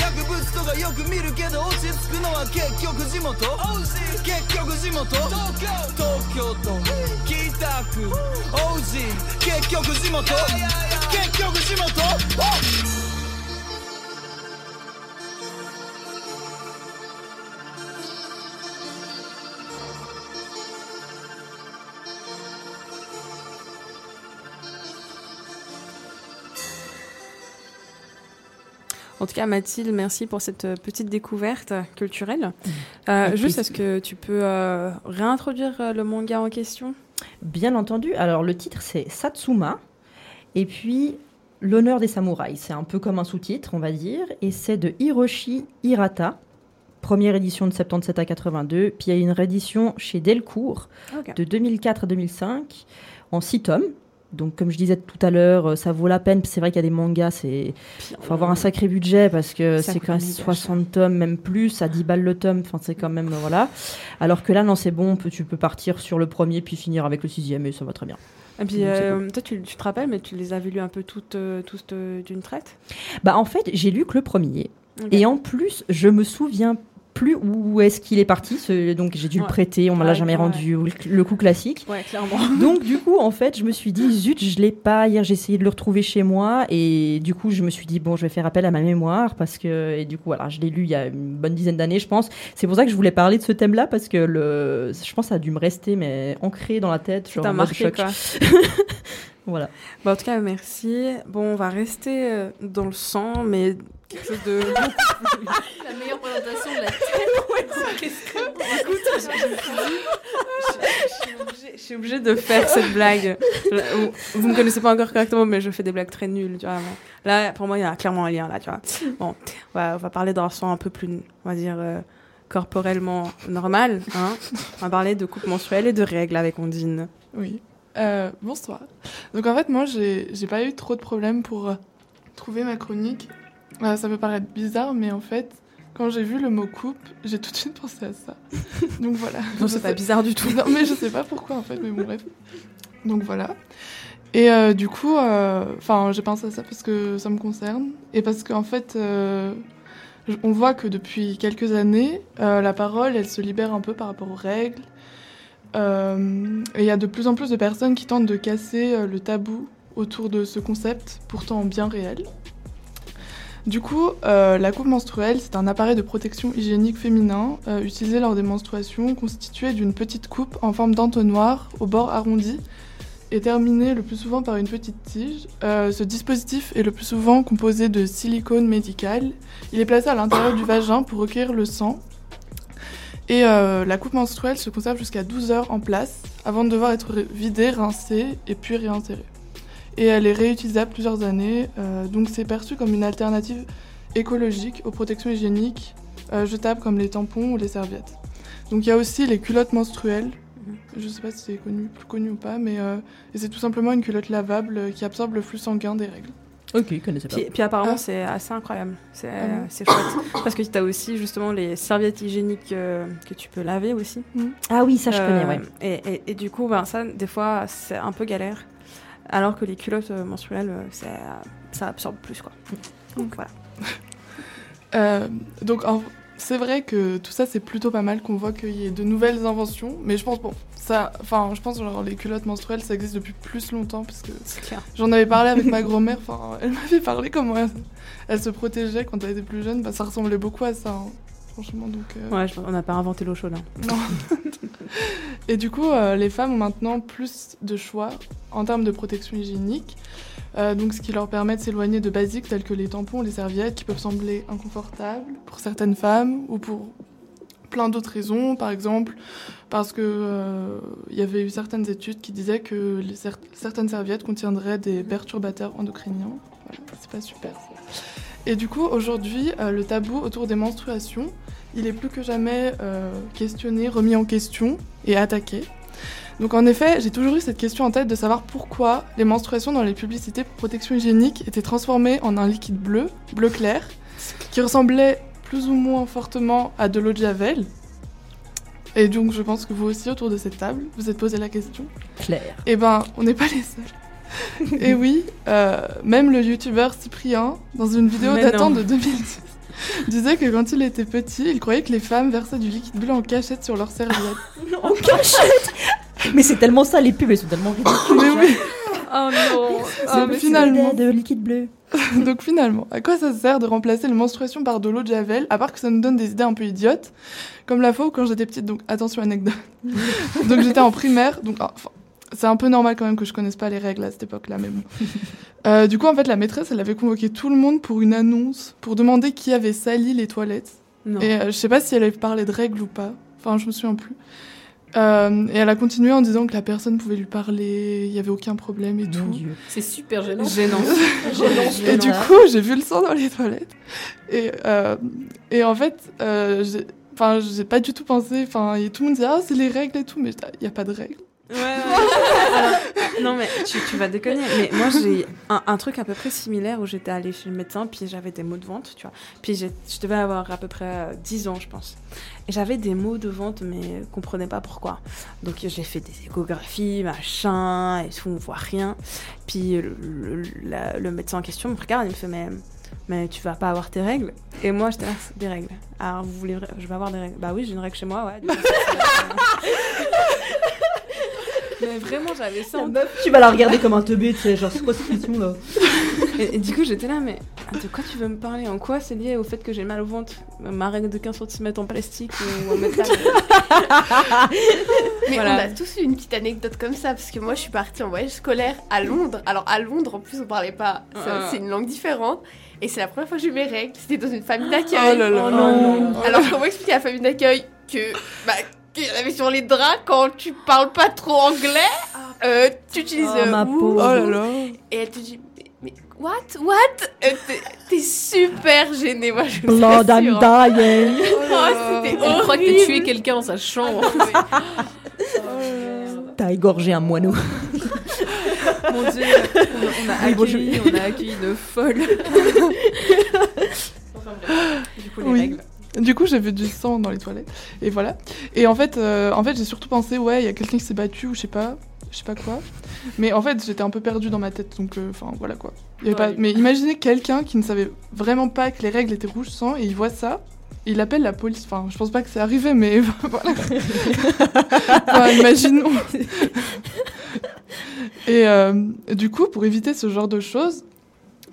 薬物とかよく見るけど落ち着くのは結局地元？結局地元？東京。東京都。北区。OG 結局地元？結局地元「En tout cas, Mathilde, merci pour cette euh, petite découverte culturelle. Euh, juste, est-ce que tu peux euh, réintroduire le manga en question? Bien entendu. Alors, le titre, c'est Satsuma. Et puis, L'honneur des samouraïs. C'est un peu comme un sous-titre, on va dire. Et c'est de Hiroshi Hirata. Première édition de 77 à 82. Puis il y a une réédition chez Delcourt Ok. de 2004 à 2005 en 6 tomes. Donc, comme je disais tout à l'heure, euh, ça vaut la peine. C'est vrai qu'il y a des mangas, c'est faut avoir un sacré budget parce que c'est quand même méga cher. 60 tomes, même plus, à 10 balles le tome. Enfin, c'est quand même euh, voilà. Alors que là, non, c'est bon. Tu peux partir sur le premier puis finir avec le sixième et ça va très bien. Et puis, euh, toi, tu, tu te rappelles, mais tu les avais lus un peu toutes, euh, toutes euh, d'une traite? Bah, en fait, j'ai lu que le premier. Et en plus, je me souviens plus où est-ce qu'il est parti. ce- Donc j'ai dû Ouais. le prêter, on me l'a jamais ouais. rendu. Le, le coup classique. Ouais, clairement. Donc du coup, en fait, je me suis dit, zut, je l'ai pas. Hier, j'ai essayé de le retrouver chez moi. Et du coup, je me suis dit, bon, je vais faire appel à ma mémoire. Parce que, et du coup, voilà, je l'ai lu il y a une bonne dizaine d'années, je pense. C'est pour ça que je voulais parler de ce thème-là. Parce que le, je pense que ça a dû me rester, mais ancré dans la tête. genre marqué, quoi. Voilà. Bah, en tout cas, merci. Bon, on va rester euh, dans le sang, mais quelque chose de. La meilleure présentation de la Je suis obligée de faire cette blague. Je- Vous, me connaissez pas encore correctement, mais je fais des blagues très nulles, tu vois. Là, pour moi, il y a clairement un lien, là, tu vois. Bon, on va, on va parler d'un sang un peu plus, on va dire, euh, corporellement normal. Hein. On va parler de coupe menstruelle et de règles avec Ondine. Oui. Euh, bonsoir. Donc en fait, moi, j'ai j'ai pas eu trop de problèmes pour euh, trouver ma chronique. Euh, ça peut paraître bizarre, mais en fait, quand j'ai vu le mot coupe, j'ai tout de suite pensé à ça. Donc voilà. Non, c'est pas bizarre du tout. Non, mais je sais pas pourquoi en fait, mais bon, bref. Donc voilà. Et euh, du coup, euh, enfin, j'ai pensé à ça parce que ça me concerne et parce qu'en fait, euh, on voit que depuis quelques années, la parole, elle se libère un peu par rapport aux règles. Et il y a de plus en plus de personnes qui tentent de casser le tabou autour de ce concept, pourtant bien réel. Du coup, euh, la coupe menstruelle, c'est un appareil de protection hygiénique féminin euh, utilisé lors des menstruations, constitué d'une petite coupe en forme d'entonnoir au bord arrondi et terminé le plus souvent par une petite tige. Euh, ce dispositif est le plus souvent composé de silicone médical. Il est placé à l'intérieur du vagin pour recueillir le sang. Et la coupe menstruelle se conserve jusqu'à 12 heures en place avant de devoir être vidée, rincée et puis réinsérée. Et elle est réutilisable plusieurs années, euh, donc c'est perçu comme une alternative écologique aux protections hygiéniques euh, jetables comme les tampons ou les serviettes. Donc il y a aussi les culottes menstruelles. Je sais pas si c'est connu, plus connu ou pas, mais euh, c'est tout simplement une culotte lavable qui absorbe le flux sanguin des règles. Ok, je connaissais pas. Puis, puis apparemment, Ah. c'est assez incroyable. C'est Ah chouette. Parce que tu as aussi justement les serviettes hygiéniques euh, que tu peux laver aussi. Ah oui, ça je Euh, connais, ouais. Et, et- et du coup, ben, ça, des fois, c'est un peu galère. Alors que les culottes euh, menstruelles, euh, euh, ça absorbe plus. Quoi. Donc voilà. Euh, donc c'est vrai que tout ça c'est plutôt pas mal qu'on voit qu'il y ait de nouvelles inventions, mais je pense bon ça, enfin je pense genre les culottes menstruelles ça existe depuis plus longtemps parce que j'en avais parlé avec ma grand-mère, enfin elle m'avait parlé comment elle, elle se protégeait quand elle était plus jeune, bah, ça ressemblait beaucoup à ça. hein, Franchement, donc. euh, Ouais, on n'a pas inventé l'eau chaude. hein. Non. Et du coup, euh, les femmes ont maintenant plus de choix en termes de protection hygiénique. Euh, donc, ce qui leur permet de s'éloigner de basiques tels que les tampons, les serviettes, qui peuvent sembler inconfortables pour certaines femmes ou pour plein d'autres raisons. Par exemple, parce que euh, il y avait eu certaines études qui disaient que les cer- certaines serviettes contiendraient des perturbateurs endocriniens. Voilà, c'est pas super. ça. Et du coup, aujourd'hui, euh, le tabou autour des menstruations, il est plus que jamais euh, questionné, remis en question et attaqué. Donc en effet, j'ai toujours eu cette question en tête de savoir pourquoi les menstruations dans les publicités pour protection hygiénique étaient transformées en un liquide bleu, bleu clair, qui ressemblait plus ou moins fortement à de l'eau de javel. Et donc je pense que vous aussi autour de cette table, vous êtes posé la question. Claire. Eh ben, on n'est pas les seuls. Et oui, euh, même le youtubeur Cyprien, dans une vidéo Mais datant non. de 2010, disait que quand il était petit, il croyait que les femmes versaient du liquide bleu en cachette sur leurs serviettes. En cachette Mais c'est tellement ça, les pubs, elles sont tellement ridicules. Mais oui, Oh non Ah, mais finalement. de liquide bleu. donc finalement, à quoi ça sert de remplacer les menstruations par de l'eau de javel, à part que ça nous donne des idées un peu idiotes, comme la fois où quand j'étais petite, donc attention anecdote, donc j'étais en primaire, donc ah, enfin, c'est un peu normal quand même que je connaisse pas les règles à cette époque-là, mais bon. Euh, du coup, en fait, la maîtresse, elle avait convoqué tout le monde pour une annonce, pour demander qui avait sali les toilettes. Non. Et euh, je sais pas si elle avait parlé de règles ou pas. Enfin, je me souviens plus. Euh, et elle a continué en disant que la personne pouvait lui parler, il y avait aucun problème et Mon tout. Dieu. C'est super gênant. Gênant. Et du coup, j'ai vu le sang dans les toilettes. Et, euh, et en fait, euh, j'ai- enfin, j'ai pas du tout pensé. Enfin, et tout le monde disait ah c'est les règles et tout, mais il y a pas de règles. Ouais, ouais. Alors, non, mais tu, tu vas déconner. Mais moi, j'ai un, un truc à peu près similaire où j'étais allée chez le médecin, puis j'avais des maux de ventre, tu vois. Puis je devais avoir à peu près euh, 10 ans, je pense. Et j'avais des maux de ventre, mais je comprenais pas pourquoi. Donc j'ai fait des échographies, machin, et tout, on voit rien. Puis le, le- la- le médecin en question me regarde et me fait Mais mais tu vas pas avoir tes règles. Et moi, j'étais là, des règles. Alors, vous voulez, je vais avoir des règles. Bah oui, j'ai une règle chez moi, ouais. mais vraiment, j'avais ça. en Tu vas la regarder comme un teubé, tu sais, genre, c'est quoi cette question là Et, et du coup, j'étais là, mais de quoi tu veux me parler? En quoi c'est lié au fait que j'ai mal au ventre? Ma règle de 15 cm en plastique ou en métal? Mais Voilà. on a tous eu une petite anecdote comme ça, parce que moi je suis partie en voyage scolaire à Londres. Alors à Londres, en plus, on parlait pas, Ah. c'est une langue différente. Et c'est la première fois que j'ai eu mes règles. C'était dans une famille d'accueil. Oh là là. Oh non. Alors comment expliquer à la famille d'accueil que bah, qu'il y en avait sur les draps quand tu parles pas trop anglais, euh, tu utilises Oh, ma euh, pauvre. Oh là là. et elle te dit mais, what? What? Euh, t'es- super gênée, moi je Blood and dying. Oh, c'était Elle croit que t'as tué quelqu'un dans sa chambre. T'as égorgé un moineau. Mon dieu, on, on a Oui, bon, accueilli, on a accueilli de folles. du coup, les Oui. règles. Du coup, vu du sang dans les toilettes. Et voilà. Et en fait, euh, en fait j'ai surtout pensé, ouais, il y a quelqu'un qui s'est battu ou je sais pas. Je sais pas quoi. Mais en fait, j'étais un peu perdue dans ma tête. Donc, euh, enfin, voilà quoi. Il y avait Ouais. pas... Mais imaginez quelqu'un qui ne savait vraiment pas que les règles étaient rouge sang et il voit ça. il appelle la police. Enfin, je pense pas que c'est arrivé, mais voilà. Enfin, imaginons. Et euh, du coup, pour éviter ce genre de choses,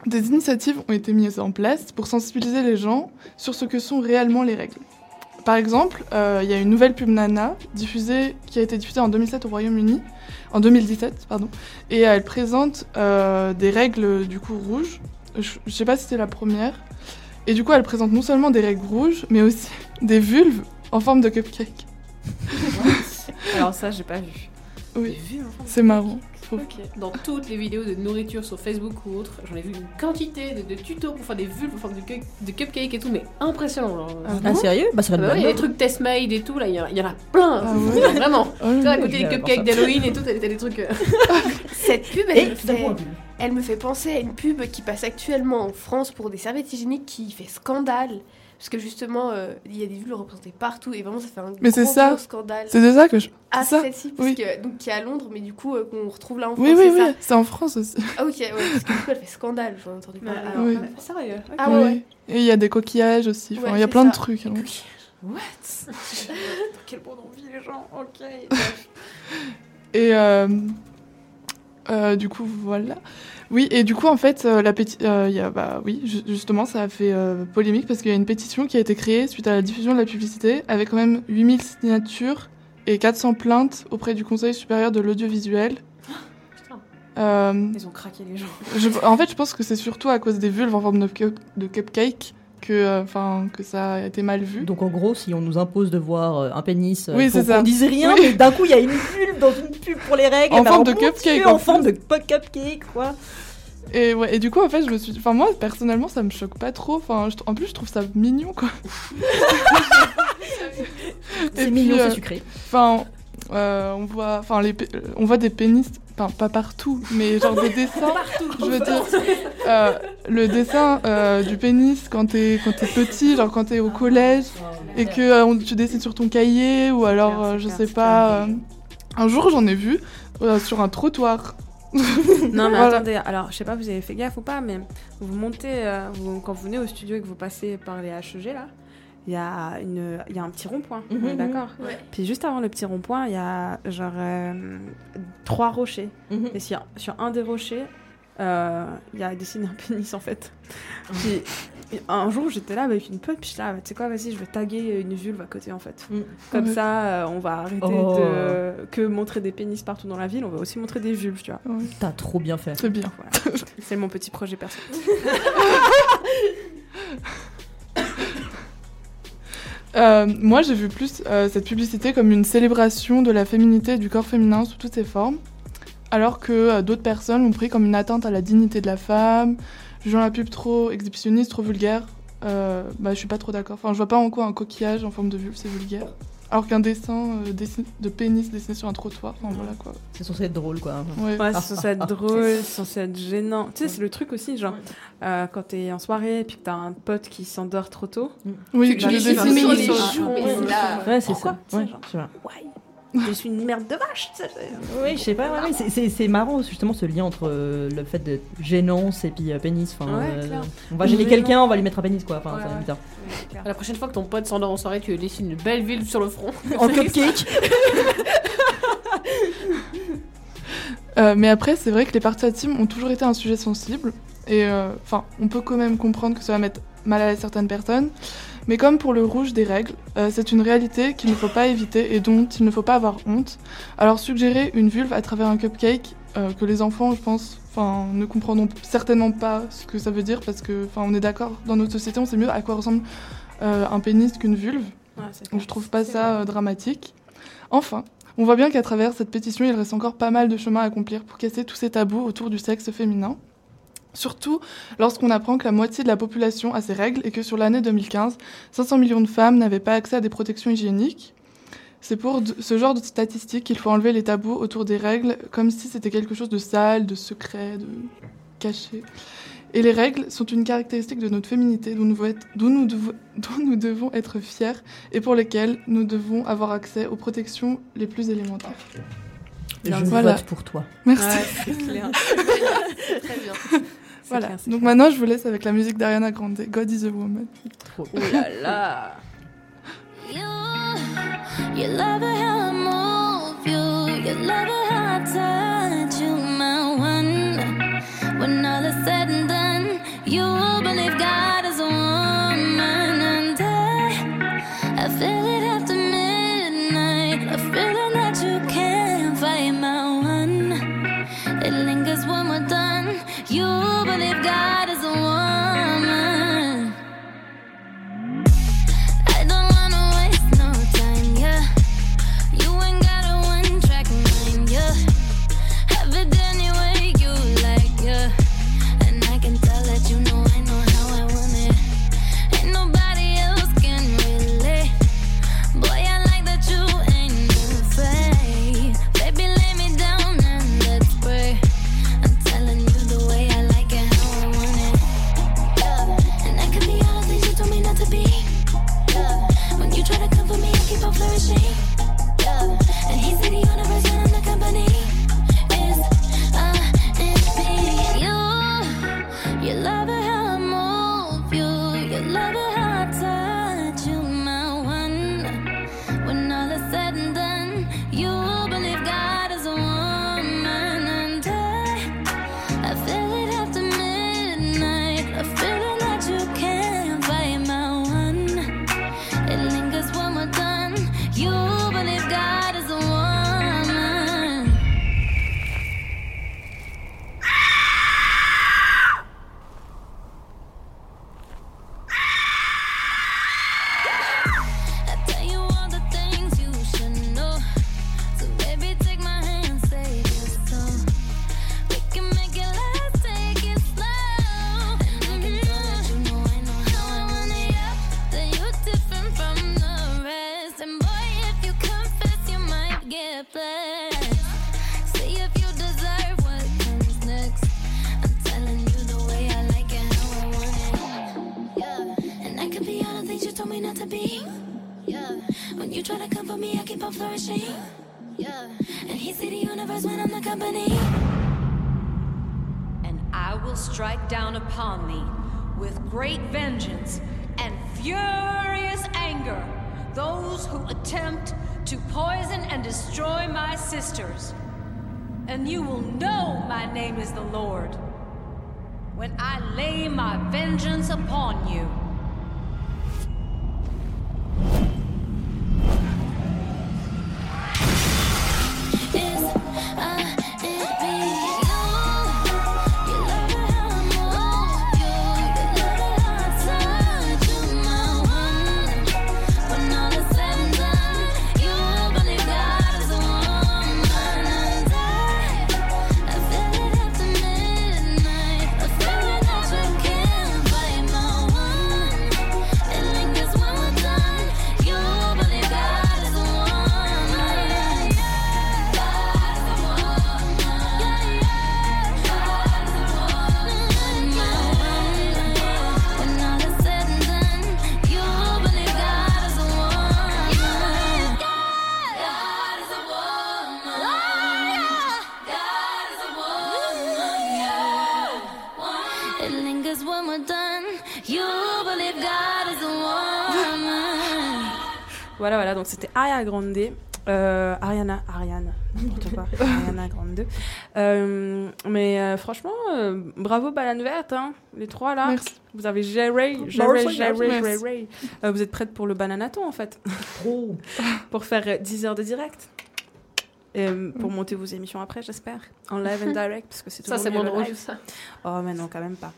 des initiatives ont été mises en place pour sensibiliser les gens sur ce que sont réellement les règles. Par exemple, euh, il y a une nouvelle pub Nana diffusée, qui a été diffusée en 2007 au Royaume-Uni, en 2017, pardon, et elle présente euh, des règles du coup rouges. Je, je sais pas si c'était la première. Et du coup, elle présente non seulement des règles rouges, mais aussi des vulves en forme de cupcake. Alors ça, j'ai pas vu. Oui, c'est marrant. Dans toutes les vidéos de nourriture sur Facebook ou autre, j'en ai vu une quantité de, de tutos pour faire des vulves en forme de, cu- de cupcake et tout, mais impressionnant. Genre, Ah Ah, sérieux Bah, ça Ah va bah être ouais, il y a des trucs test made et tout, là, il y, en a- il y en a plein. Ah ouais. Vraiment. Oh Tu vois, à côté des cupcakes d'Halloween et tout, t'as des trucs. euh, Cette pub, elle Et me, fait, elle me fait penser à une pub qui passe actuellement en France pour des serviettes hygiéniques qui fait scandale. Parce que justement, euh, il y a des vulves représentées partout et vraiment ça fait un Mais gros, ça. gros scandale. C'est de ça que je. Ah, ça parce Oui. que, donc qui est à Londres, mais du coup euh, qu'on retrouve là en France. Oui, oui, oui, c'est en France aussi. Ah, ok, ouais, parce que du coup elle fait scandale, j'en ai entendu parler. Oui. ah, sérieux. Ah ouais, ouais. Oui. Et il y a des coquillages aussi. Ouais, il y a plein de trucs. hein. What? Quel bon envie les gens, ok. Et euh, euh, du coup, voilà. Oui, et du coup, en fait, euh, la péti- euh, il y a, bah, oui, ju- justement, ça a fait euh, polémique parce qu'il y a une pétition qui a été créée suite à la diffusion de la publicité avec quand même 8000 signatures et 400 plaintes auprès du Conseil supérieur de l'audiovisuel. Putain. Euh, Ils ont craqué les gens. je- en fait, je pense que c'est surtout à cause des vulves en forme de, cup- de cupcake que, euh, enfin, que ça a été mal vu. Donc en gros, si on nous impose de voir un pénis, Oui, faut c'est ça. qu'on dise rien, Oui. mais d'un coup il y a une vulve dans une pub pour les règles. En et forme de cupcake, en En forme de cupcake, quoi. Et, ouais, et du coup, en fait, je me suis. Enfin, moi, personnellement, ça me choque pas trop. Enfin, je- en plus, je trouve ça mignon, quoi. C'est mignon, puis, euh, c'est sucré. Enfin, euh, on voit, enfin, les, euh, on voit des pénis, enfin, pas partout, mais genre des dessins. je veux dire, euh, le dessin euh, du pénis quand t'es quand t'es petit, genre quand t'es au collège, et que euh, on- tu dessines sur ton cahier, ou alors, clair, euh, c'est je clair, sais c'est pas. euh, un jour, j'en ai vu euh, sur un trottoir. Non mais Voilà. attendez, alors je sais pas vous avez fait gaffe ou pas, mais vous montez, euh, vous- quand vous venez au studio et que vous passez par les HEG là, il y a, une, y a un petit rond-point, Mhm. d'accord Ouais. Puis juste avant le petit rond-point, il y a genre euh, trois rochers. Mhm. Et sur, sur un des rochers, euh, il y a dessiné un pénis en fait. Puis un jour j'étais là avec une pote, puis j'étais là, tu sais quoi, vas-y, je vais taguer une vulve à côté en fait. Mm. Comme ça, euh, on va arrêter Oh. de que montrer des pénis partout dans la ville, on va aussi montrer des vulves, tu vois. T'as trop bien fait. C'est bien. Voilà. C'est mon petit projet perso. Euh, moi, j'ai vu plus euh, cette publicité comme une célébration de la féminité et du corps féminin sous toutes ses formes, alors que euh, d'autres personnes l'ont pris comme une atteinte à la dignité de la femme, jugeant la pub trop exhibitionniste, trop vulgaire. Euh, bah, je suis pas trop d'accord. Enfin, je vois pas en quoi un coquillage en forme de vulve c'est vulgaire. Alors qu'un dessin euh, dessin- de pénis dessiné sur un trottoir, enfin voilà quoi. C'est censé être drôle, quoi. Ouais. Ouais, c'est censé être drôle, c'est censé être gênant. Tu sais, c'est le truc aussi, genre, euh, quand t'es en soirée et puis que t'as un pote qui s'endort trop tôt. Oui, Tu tu le glisses un dessines peu sur les joues. Ouais. là- Ouais, c'est ça. Ouais, genre, c'est vrai. Je suis une merde de vache. Oui, je sais pas, ouais, ouais, c'est- c'est c'est marrant justement ce lien entre euh, le fait de gênance et puis euh, pénis. Enfin, Ouais, euh, on va gêner quelqu'un, on va lui mettre un pénis quoi. Enfin, Ouais, ça va ouais. bizarre. La prochaine fois que ton pote s'endort en soirée, tu lui dessines une belle ville sur le front. En cupcake. Euh, mais après, c'est vrai que les parties intimes ont toujours été un sujet sensible. Et euh, enfin, on peut quand même comprendre que ça va mettre mal à certaines personnes. Mais comme pour le rouge des règles, euh, c'est une réalité qu'il ne faut pas éviter et dont il ne faut pas avoir honte. Alors suggérer une vulve à travers un cupcake, euh, que les enfants, je pense, enfin, ne comprendront certainement pas ce que ça veut dire parce que, enfin, on est d'accord, dans notre société, on sait mieux à quoi ressemble euh, un pénis qu'une vulve. Ouais, Donc je trouve pas ça euh, dramatique. Enfin, on voit bien qu'à travers cette pétition, il reste encore pas mal de chemin à accomplir pour casser tous ces tabous autour du sexe féminin. Surtout lorsqu'on apprend que la moitié de la population a ces règles et que sur l'année 2015, 500 millions de femmes n'avaient pas accès à des protections hygiéniques. C'est pour ce genre de statistiques qu'il faut enlever les tabous autour des règles, comme si c'était quelque chose de sale, de secret, de caché. Et les règles sont une caractéristique de notre féminité dont nous, devons être- dont nous devons- dont nous devons être fiers et pour lesquelles nous devons avoir accès aux protections les plus élémentaires. Je Voilà. vote pour toi. Merci. Ouais, c'est clair. Très bien. Voilà. clair, Donc clair. maintenant, je vous laisse avec la musique d'Ariana Grande, God is a Woman. Oh là là. You, you love it how I move you. You love it how I touch you, my one. When all is said and done, you believe God is a woman, and I, I feel it after midnight. A feeling that you can't fight, my one. It lingers when we're done. You believe I Ariana Grande. Euh, Ariana, Ariane, n'importe quoi, Ariana Grande. Euh, mais euh, franchement, euh, bravo Banane Verte, hein, les trois là. Merci. Vous avez géré, géré, Merci, géré, merci. géré. Euh, vous êtes prête pour le bananaton en fait, Trop. pour faire euh, 10 heures de direct. Et pour monter vos émissions après, j'espère. En live and direct, parce que c'est Ça, c'est le drôle, ça. Oh, mais non, quand même pas.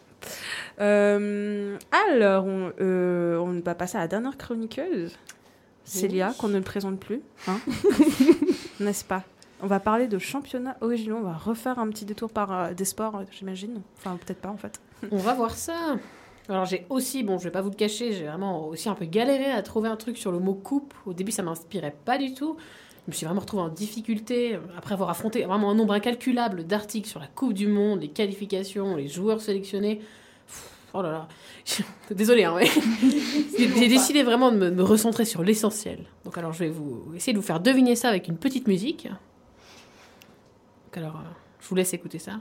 Alors, on, on va passer à la dernière chroniqueuse, Célia, qu'on ne présente plus, hein n'est-ce pas? On va parler de championnats originaux, on va refaire un petit détour par euh, des sports, euh, j'imagine. Enfin, peut-être pas en fait. On va voir ça. Alors j'ai aussi, bon, je vais pas vous le cacher, j'ai vraiment aussi un peu galéré à trouver un truc sur le mot coupe. Au début, ça m'inspirait pas du tout. Je me suis vraiment retrouvée en difficulté après avoir affronté vraiment un nombre incalculable d'articles sur la Coupe du Monde, les qualifications, les joueurs sélectionnés. Oh là là, désolé, hein, ouais. J'ai décidé vraiment de me, me recentrer sur l'essentiel. Donc alors je vais vous essayer de vous faire deviner ça avec une petite musique. Donc alors, euh, je vous laisse écouter ça.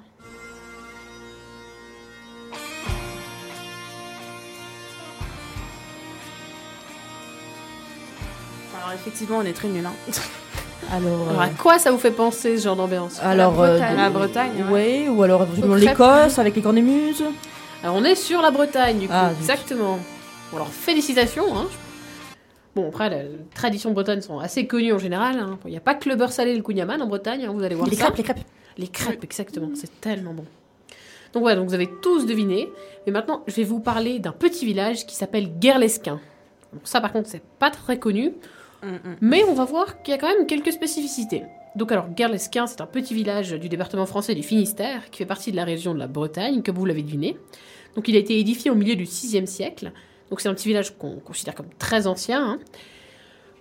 Alors, effectivement, on est très nuls. Hein. Alors, Alors euh, à quoi ça vous fait penser ce genre d'ambiance? alors la euh, Bretagne. de- La Bretagne, ouais. ou alors éventuellement l'Écosse avec les cornemuses. Alors on est sur la Bretagne du coup, Ah, exactement. Bon alors félicitations. Hein. Bon après les traditions bretonnes sont assez connues en général. hein. Il n'y a pas que le beurre salé et le kouign-amann en Bretagne, hein, vous allez voir Les ça. crêpes, les crêpes. Les crêpes, exactement, c'est tellement bon. Donc voilà, donc vous avez tous deviné. Mais maintenant je vais vous parler d'un petit village qui s'appelle Guerlesquin. Bon, ça par contre c'est pas très connu. Mm, mm. Mais on va voir qu'il y a quand même quelques spécificités. Donc alors, Guerlesquin, c'est un petit village du département français du Finistère, qui fait partie de la région de la Bretagne, comme vous l'avez deviné. Donc il a été édifié au milieu du 6e siècle. Donc c'est un petit village qu'on considère comme très ancien. hein.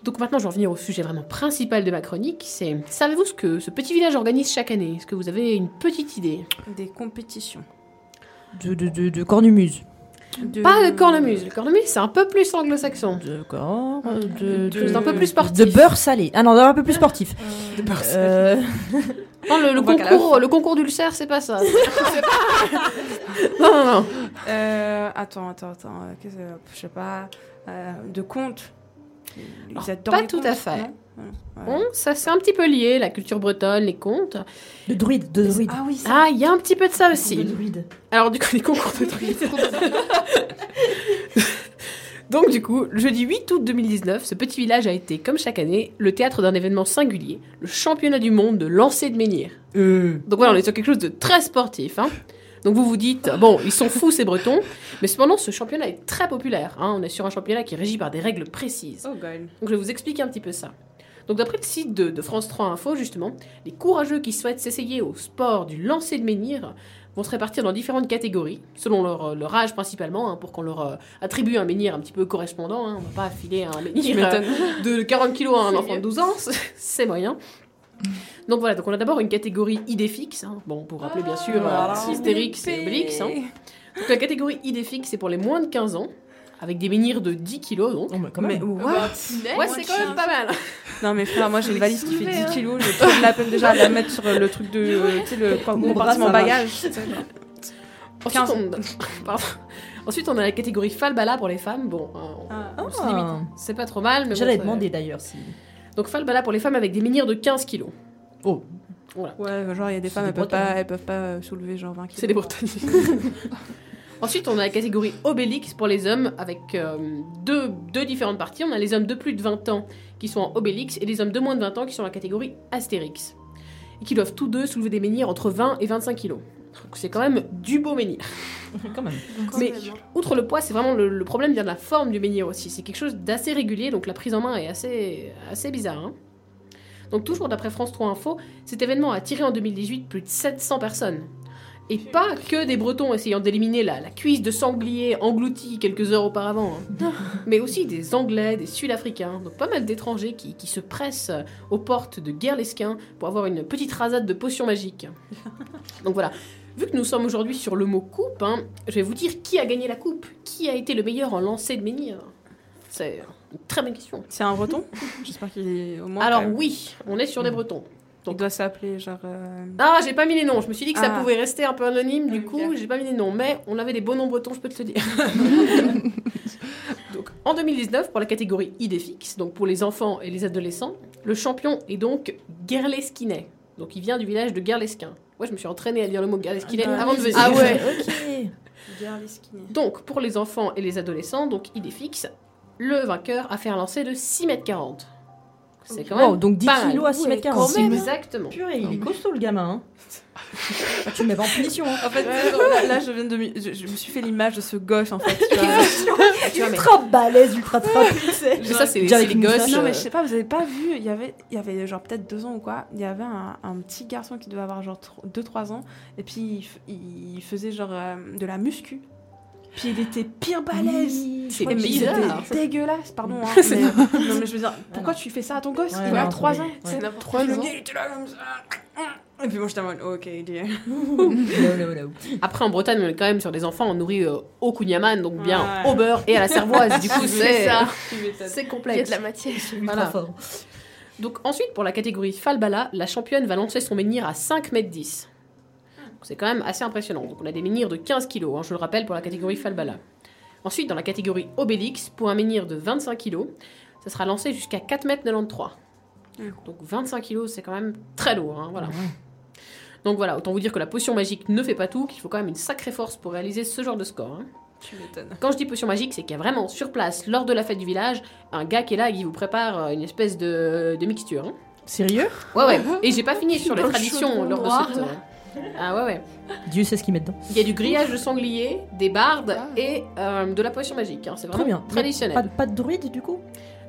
Donc maintenant, je vais en venir au sujet vraiment principal de ma chronique. C'est, savez-vous ce que ce petit village organise chaque année? Est-ce que vous avez une petite idée? Des compétitions. De, de, de, de cornemuse. De- Pas de cornemuse. Le cornemuse, c'est un peu plus anglo-saxon. D'accord. De, de- C'est un peu plus sportif. de beurre salé. Ah non, un peu plus sportif. De beurre Euh, Non, le, le concours, le concours d'ulcère, c'est pas ça. Pas- non, non, non. Euh, attends, attends, attends. euh, qu'est-ce que- je sais pas. euh, de contes. Ils Alors, adorent pas les tout à fait. Bon, ça c'est un petit peu lié, la culture bretonne, les contes. de druide, de druide. Ah oui, ça. Ah, il y a un petit peu de ça De aussi. druide. Alors du coup, les concours de druides. Donc du coup, le jeudi 8 août 2019, ce petit village a été, comme chaque année, le théâtre d'un événement singulier, le championnat du monde de lancer de menhir. Donc voilà, on est sur quelque chose de très sportif. hein. Donc vous vous dites, bon, ils sont fous ces Bretons, mais cependant ce championnat est très populaire. hein. On est sur un championnat qui est régi par des règles précises. Oh, God. Donc je vais vous expliquer un petit peu ça. Donc d'après le site de, de France 3 Info, justement, les courageux qui souhaitent s'essayer au sport du lancer de menhir vont se répartir dans différentes catégories, selon leur, euh, leur âge principalement, hein, pour qu'on leur euh, attribue un menhir un petit peu correspondant. hein. On va pas affiler un menhir euh, de 40 kilos à un enfant de mieux. 12 ans, c'est moyen. Donc voilà, donc on a d'abord une catégorie idée fixe, hein. bon pour rappeler bien sûr Ah, Astérix et hein. Donc la catégorie idée fixe c'est pour les moins de 15 ans, avec des menhirs de 10 kilos donc. Oh, mais quand Mais même. what Ouais, c'est quand même pas mal. Non mais frère, moi j'ai une valise qui fait 10 hein. kilos, j'ai trop de la peine déjà à la mettre sur le truc de, euh, tu sais, le compartiment bagage. Ensuite 15. on... Pardon. Ensuite, on a la catégorie Falbala pour les femmes. Bon, euh, on- Ah. on se limite. C'est pas trop mal, mais J'allais bon, demander d'ailleurs si. Donc Falbala pour les femmes avec des menhirs de 15 kilos. Oh. Voilà. Ouais, genre il y a des femmes, des elles peuvent, pas, elles peuvent pas euh, soulever genre 20 kilos. C'est des Bretons. Ensuite, on a la catégorie Obélix pour les hommes avec euh, deux, deux différentes parties. On a les hommes de plus de 20 ans qui sont en Obélix et les hommes de moins de 20 ans qui sont en la catégorie Astérix. Et qui doivent tous deux soulever des menhirs entre 20 et 25 kilos. Donc c'est quand même du beau menhir. quand même. Mais outre le poids, c'est vraiment le, le problème vient de la forme du menhir aussi. C'est quelque chose d'assez régulier, donc la prise en main est assez, assez bizarre. hein. Donc toujours d'après France 3 Info, cet événement a attiré en 2018 plus de 700 personnes. Et pas que des Bretons essayant d'éliminer la, la cuisse de sanglier engloutie quelques heures auparavant, hein. mais aussi des Anglais, des Sud-Africains, donc pas mal d'étrangers qui, qui se pressent aux portes de Guerlesquin pour avoir une petite rasade de potions magiques. Donc voilà, Vu que nous sommes aujourd'hui sur le mot coupe, hein, je vais vous dire qui a gagné la coupe. Qui a été le meilleur en lancer de menhir C'est une très bonne question. C'est un breton? J'espère qu'il est au moins. Alors oui, on est sur des bretons. Il doit s'appeler genre. euh, Ah, j'ai pas mis les noms. Je me suis dit que ça Ah. pouvait rester un peu anonyme. Du coup, j'ai pas mis les noms. Mais on avait des beaux noms bretons, je peux te le dire. Donc, En 2019, pour la catégorie IDFX, donc pour les enfants et les adolescents, le champion est donc Gerleskinet. Donc il vient du village de Gerlesquin. Moi, je me suis entraînée à dire le mot Gerleskinet Ah, avant de venir. Ah ouais, ok. Donc, pour les enfants et les adolescents, donc IDFX, le vainqueur a fait un lancer de 6 mètres 40. C'est quand Wow, même donc 10 pas kilos à 6 mètres Quand 40. même. Exactement. Purée, il est costaud le gamin. Hein. Tu le mets pas en punition. Hein. En fait, là, là, je viens de. me- Je, je me suis fait l'image de ce gosse en fait. tu vois. Ultra balèze, ultra trapu, tu sais. Ça, c'est les gosses. moustache. Non, mais euh, je sais pas, vous avez pas vu, il y avait, il y avait genre peut-être deux ans ou quoi, il y avait un, un petit garçon qui devait avoir genre 2-3 ans, et puis il, f- il faisait genre euh, de la muscu. Puis il était pire balèze. C'est bizarre. c'était dégueulasse, pardon. hein, mais, non, mais je veux dire, pourquoi tu fais ça à ton gosse? Ouais, Il a non, 3 c'est- ans. ouais. C'est n'importe Trois quoi. Le ans. gars, il était là comme ça. Et puis moi, j'étais en mode, ok, dear. Après, en Bretagne, on est quand même sur des enfants, on nourrit euh, au kouign-amann, donc bien Ouais. au beurre et à la cervoise. Du coup, c'est ça. c'est Il y a complexe. de la matière. Ultra Voilà. fort. Donc ensuite, pour la catégorie Falbala, la championne va lancer son menhir à 5 mètres 10. C'est quand même assez impressionnant. Donc on a des menhirs de 15 kilos, hein, je le rappelle, pour la catégorie Falbala. Ensuite, dans la catégorie Obélix, pour un menhir de 25 kilos, ça sera lancé jusqu'à 4 mètres 93. Donc 25 kilos, c'est quand même très lourd. hein, voilà. Donc voilà, autant vous dire que la potion magique ne fait pas tout, qu'il faut quand même une sacrée force pour réaliser ce genre de score. hein. Tu m'étonnes. Quand je dis potion magique, c'est qu'il y a vraiment sur place, lors de la fête du village, un gars qui est là et qui vous prépare euh, une espèce de, de mixture. hein. Sérieux? Ouais, ouais. Et j'ai pas fini sur les traditions lors de cette. Ah ouais, ouais. Dieu sait ce qu'il met dedans. Il y a du grillage de sanglier, des bardes et euh, de la potion magique. hein. C'est Très vraiment bien. traditionnel. Pas, de- pas de druide du coup?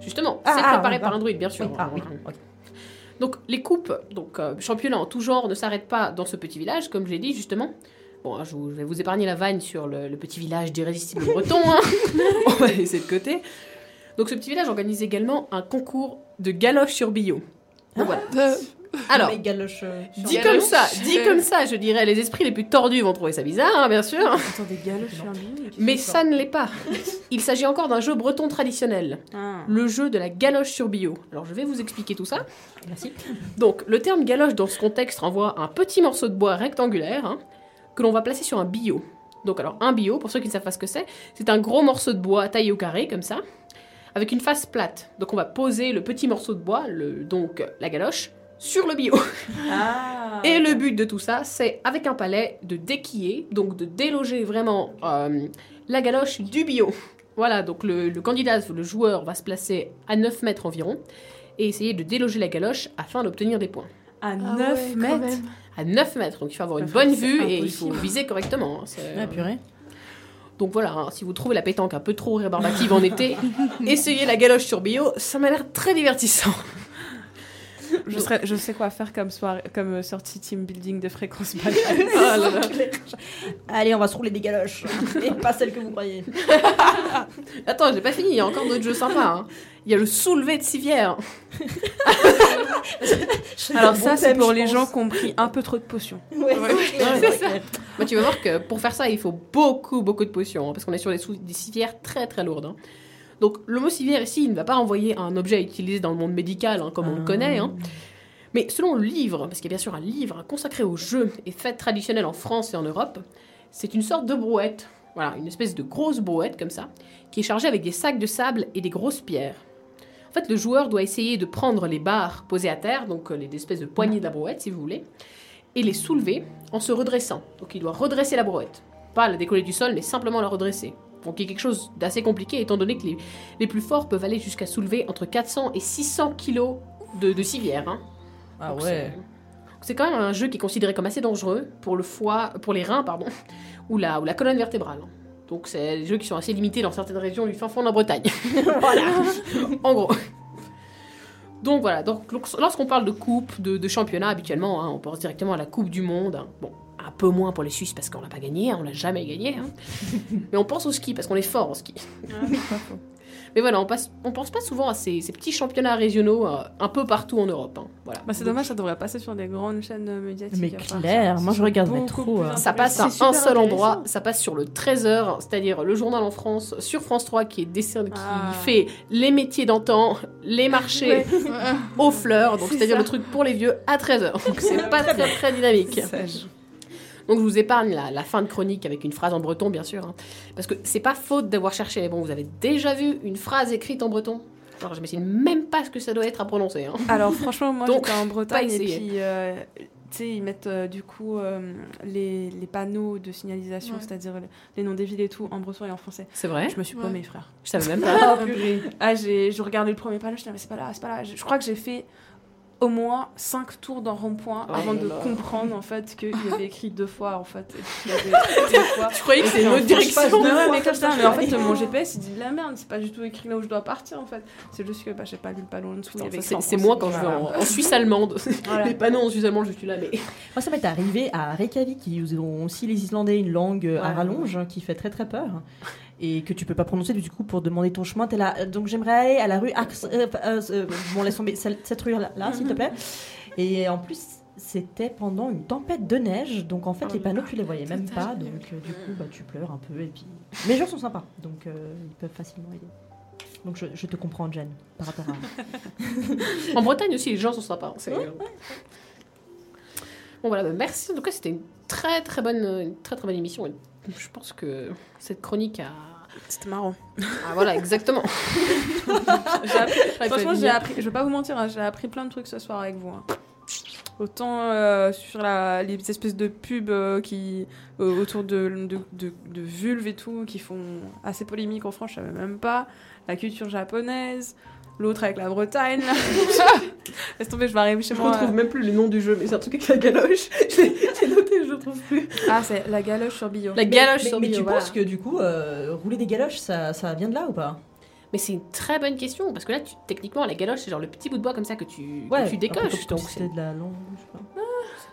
Justement, Ah, c'est ah, préparé par un druide, bien sûr. Oui, Ah oui. ok. Donc les coupes, donc euh, championnat en tout genre, ne s'arrêtent pas dans ce petit village, comme j'ai dit justement. Bon, hein, je, vous- je vais vous épargner la vanne sur le, le petit village d'irrésistibles bretons. hein. On va laisser de côté. Donc ce petit village organise également un concours de galoches sur bio. Donc voilà. Alors, Mais galoche, euh, dit comme ça, dit comme ça, je dirais, les esprits les plus tordus vont trouver ça bizarre, hein, bien sûr. Attends, des galoches Mais ça ne l'est pas. Il s'agit encore d'un jeu breton traditionnel, Ah. le jeu de la galoche sur bio. Alors je vais vous expliquer tout ça. Merci. Donc, le terme galoche dans ce contexte renvoie à un petit morceau de bois rectangulaire hein, que l'on va placer sur un bio. Donc, alors, un bio, pour ceux qui ne savent pas ce que c'est, c'est un gros morceau de bois taillé au carré, comme ça, avec une face plate. Donc, on va poser le petit morceau de bois, le, donc la galoche, sur le bio. Ah. Et le but de tout ça, c'est, avec un palais, de déquiller, donc de déloger vraiment euh, la galoche du bio. Voilà, donc le, le candidat, le joueur, va se placer à 9 mètres environ et essayer de déloger la galoche afin d'obtenir des points. À Ah 9 ouais, quand mètres. À 9 mètres, donc il faut avoir une bonne vue et il faut viser correctement. hein, c'est- Ah, purée. Donc voilà, hein, si vous trouvez la pétanque un peu trop rébarbative en été, essayez la galoche sur bio, ça m'a l'air très divertissant. Je, serais- je sais quoi faire comme, soirée, comme euh, sortie team building de fréquence là là. Allez, on va se rouler des galoches. Et pas celles que vous croyez. Attends, j'ai pas fini, il y a encore d'autres jeux sympas. hein. Il y a le soulevé de civière. Alors ça, c'est pour les gens qui ont pris un peu trop de potions. Ouais, c'est ça. Bah, tu vas voir que pour faire ça, il faut beaucoup, beaucoup de potions, hein, parce qu'on est sur des civières très, très lourdes. hein. Donc, le mot civière ici, il ne va pas renvoyer à un objet utilisé dans le monde médical, hein, comme on le connaît. hein. Mais selon le livre, parce qu'il y a bien sûr un livre consacré aux jeux et fêtes traditionnelles en France et en Europe, c'est une sorte de brouette. Voilà, une espèce de grosse brouette comme ça, qui est chargée avec des sacs de sable et des grosses pierres. En fait, le joueur doit essayer de prendre les barres posées à terre, donc euh, les espèces de poignées de la brouette, si vous voulez, et les soulever en se redressant. Donc il doit redresser la brouette. Pas la décoller du sol, mais simplement la redresser. Donc il y a quelque chose d'assez compliqué, étant donné que les, les plus forts peuvent aller jusqu'à soulever entre 400 et 600 kilos de, de civière. hein. Ah Donc, ouais. c'est- quand même un jeu qui est considéré comme assez dangereux pour le foie, pour les reins, pardon, ou la, ou la colonne vertébrale. Donc c'est des jeux qui sont assez limités dans certaines régions du fin fond de la Bretagne. voilà, en gros. Donc voilà, donc lorsqu'on parle de coupe, de, de championnat habituellement, hein, on pense directement à la Coupe du Monde. hein. Bon, un peu moins pour les Suisses parce qu'on l'a pas gagné, hein, on l'a jamais gagné. hein. Mais on pense au ski parce qu'on est fort en ski. Mais voilà, on, passe, on pense pas souvent à ces, ces petits championnats régionaux euh, un peu partout en Europe. hein. Voilà. Bah, c'est dommage, ça devrait passer sur des grandes chaînes médiatiques. Mais clair, moi je regarderais trop. euh. Ça passe à un seul endroit, ça passe sur le 13h, c'est-à-dire le journal en France, sur France 3, qui, est qui Ah. fait les métiers d'antan, les marchés aux fleurs, donc C'est c'est-à-dire le truc pour les vieux à 13h. Donc c'est pas très très dynamique. Sage. Donc je vous épargne la, la fin de chronique avec une phrase en breton, bien sûr. hein. parce que c'est pas faute d'avoir cherché. Mais bon, vous avez déjà vu une phrase écrite en breton? Alors je m'imagine même pas ce que ça doit être à prononcer. hein. Alors franchement, moi j'étais en Bretagne et puis euh, tu sais ils mettent euh, du coup euh, les, les panneaux de signalisation, Ouais. c'est-à-dire les, les noms des villes et tout en breton et en français. C'est vrai? Je me suis Ouais. paumée, frère. Je savais même pas. Ah, j'ai je regardais le premier panneau, je disais mais c'est pas là, c'est pas là. Je, je crois que j'ai fait au moins 5 tours dans rond-point Oh avant là de là. comprendre en fait qu'il avait écrit deux fois en fait. et avait deux fois. Je croyais que c'était une autre direction. Ouais, mais comme ça, mais en fait, mon GPS il dit de la merde, c'est pas du tout écrit là où je dois partir en fait. C'est juste que bah, j'ai pas lu le panneau en dessous. C'est moi quand je vais en, en Suisse allemande. Voilà. Les panneaux en Suisse allemande, je suis là, mais. Moi, ça m'est arrivé à Reykjavik, qui ont aussi les Islandais une langue euh, à rallonge hein, qui fait très très peur et que tu peux pas prononcer du coup pour demander ton chemin. T'es là, euh, donc j'aimerais aller à la rue Ax. euh, euh, bon, laisse tomber cette, rue là, là, s'il te plaît. Et en plus. C'était pendant une tempête de neige, donc en fait Oh les panneaux tu les voyais même pas, donc euh, du coup bah, tu pleures un peu et puis. Les gens sont sympas, donc ils peuvent facilement aider. Donc je, je te comprends Jen par rapport à. En Bretagne aussi, les gens sont sympas. Bon voilà, bah, merci. En tout cas, c'était une très très bonne, une très très bonne émission. Je pense que cette chronique a. C'était marrant. Ah voilà, exactement. Appris- Franchement, j'ai appris, je vais pas vous mentir, hein, j'ai appris plein de trucs ce soir avec vous. hein. Autant euh, sur la, les espèces de pubs euh, qui, euh, autour de, de, de, de vulves et tout, qui font assez polémique en France, je savais même pas. La culture japonaise, l'autre avec la Bretagne. Laisse tomber, je vais arriver chez Je moi. retrouve même plus le nom du jeu, mais c'est un truc avec la galoche. Je je trouve plus. Ah, c'est la galoche sur bio. La galoche mais sur mais Bio, tu voilà. penses que du coup euh, rouler des galoches ça, ça vient de là ou pas? Mais c'est une très bonne question, parce que là, tu- techniquement, la galoche, c'est genre le petit bout de bois comme ça que tu, que tu décoches. comme Donc c'est c'était de la langue. je sais pas.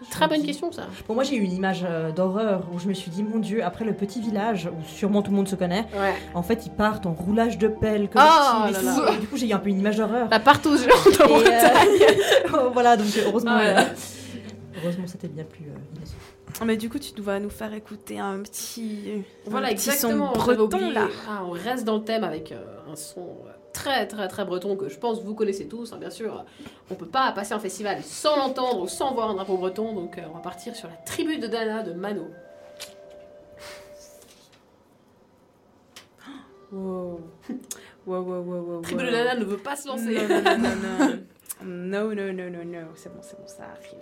une très bonne question, ça. Bon, moi j'ai eu une image euh, d'horreur où je me suis dit, mon dieu, après le petit village où sûrement tout le monde se connaît, Ouais. en fait ils partent en roulage de pelle Oh collective et là tout. là. Et du coup j'ai eu un peu une image d'horreur. La partout géante en Et, euh, Bretagne. voilà, donc heureusement, Ouais. euh, heureusement c'était bien plus euh, innocent. Ah, Mais du coup, tu vas nous faire écouter un petit, Voilà, un petit exactement. son breton là. Ah, on reste dans le thème avec euh, un son euh, très très très breton que je pense vous connaissez tous, hein, bien sûr. On peut pas passer un festival sans l'entendre ou sans voir un drapeau breton, donc euh, on va partir sur la tribu de Dana de Mano. Wow. Wow, wow, wow, wow, tribu de Dana ne veut pas se lancer. Non, non, non, non. Non, non, non, non, non. C'est bon, c'est bon, ça arrive.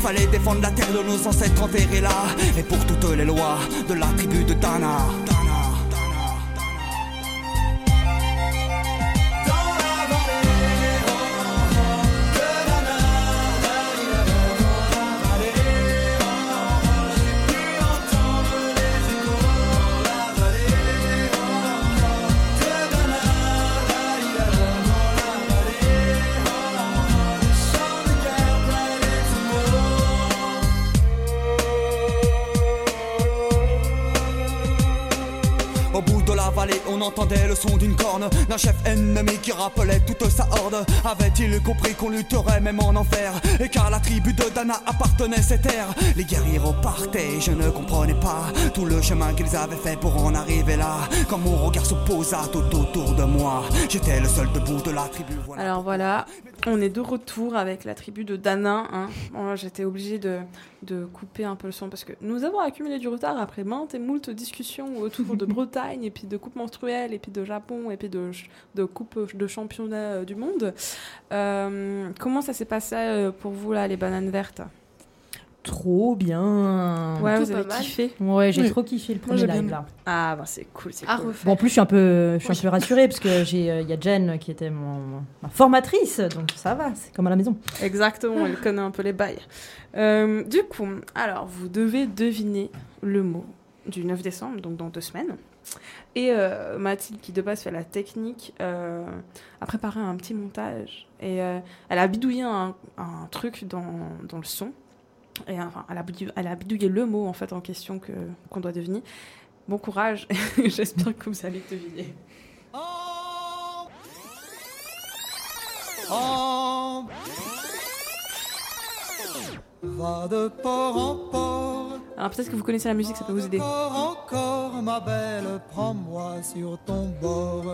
Fallait défendre la terre de nos ancêtres enterrés là. Et pour toutes les lois de la tribu de Dana, d'une corne d'un chef ennemi qui rappelait toute sa horde. Avait-il compris qu'on lutterait même en enfer? Et qu'à la tribu de Dana appartenait ces terres Les guerriers repartaient, je ne comprenais pas tout le chemin qu'ils avaient fait pour en arriver là. Quand mon regard se posa tout autour de moi, j'étais le seul debout de la tribu. Voilà. Alors voilà, on est de retour avec la tribu de Danin. Hein. Bon, J'étais obligée de, de couper un peu le son parce que nous avons accumulé du retard après maintes et moult discussions autour de Bretagne et puis de coupe menstruelle et puis de Japon et puis de, de coupe de championnat euh, du monde. Euh, comment ça s'est passé euh, pour vous là, les bananes vertes? Trop bien. Ouais, vous avez kiffé Ouais, j'ai Oui. trop kiffé le premier live là. Ah bah c'est cool, c'est cool. Bon, en plus, je suis un peu, je suis un peu rassurée parce que j'ai, euh, il y a Jen qui était mon, ma formatrice, donc ça va, c'est comme à la maison. Exactement, elle connaît un peu les bails. Euh, du coup, alors vous devez deviner le mot du 9 décembre, donc dans deux semaines. Et euh, Mathilde, qui de base fait la technique, euh, a préparé un petit montage. Et euh, elle a bidouillé un, un truc dans, dans le son. Et enfin, elle a, bidou- elle a bidouillé le mot en fait en question que qu'on doit deviner. Bon courage, j'espère que vous allez deviner. En- Va de port en port, Alors peut-être que vous connaissez la musique, ça peut vous aider. encore, encore, ma belle, prends-moi sur ton bord.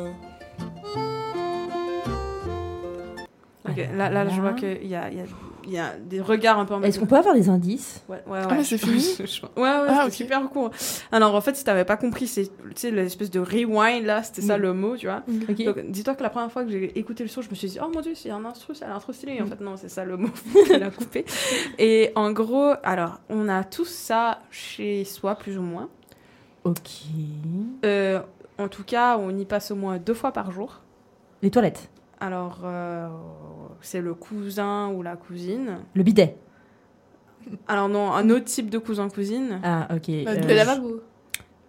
Ok, là, là, je vois qu'il y a, y, a, il y a des regards un peu en Est-ce qu'on peut avoir des indices? Ouais, ouais, ouais. Ah, c'est fini Ouais, ouais, Ah, super court. Alors, en fait, si t'avais pas compris, c'est, tu sais, l'espèce de rewind, là, c'était ça le mot, tu vois. Donc, dis-toi que la première fois que j'ai écouté le son, je me suis dit, oh mon dieu, c'est un instru, c'est un instru stylé. Et en fait, non, c'est ça le mot qu'elle a coupé. Et en gros, alors, on a tous ça chez soi, plus ou moins. Ok. Euh, en tout cas, on y passe au moins deux fois par jour. Les toilettes. Alors, euh, c'est le cousin ou la cousine. Le bidet. Alors, non, un autre type de cousin-cousine. Ah, ok. La euh, douche. Le lavabo.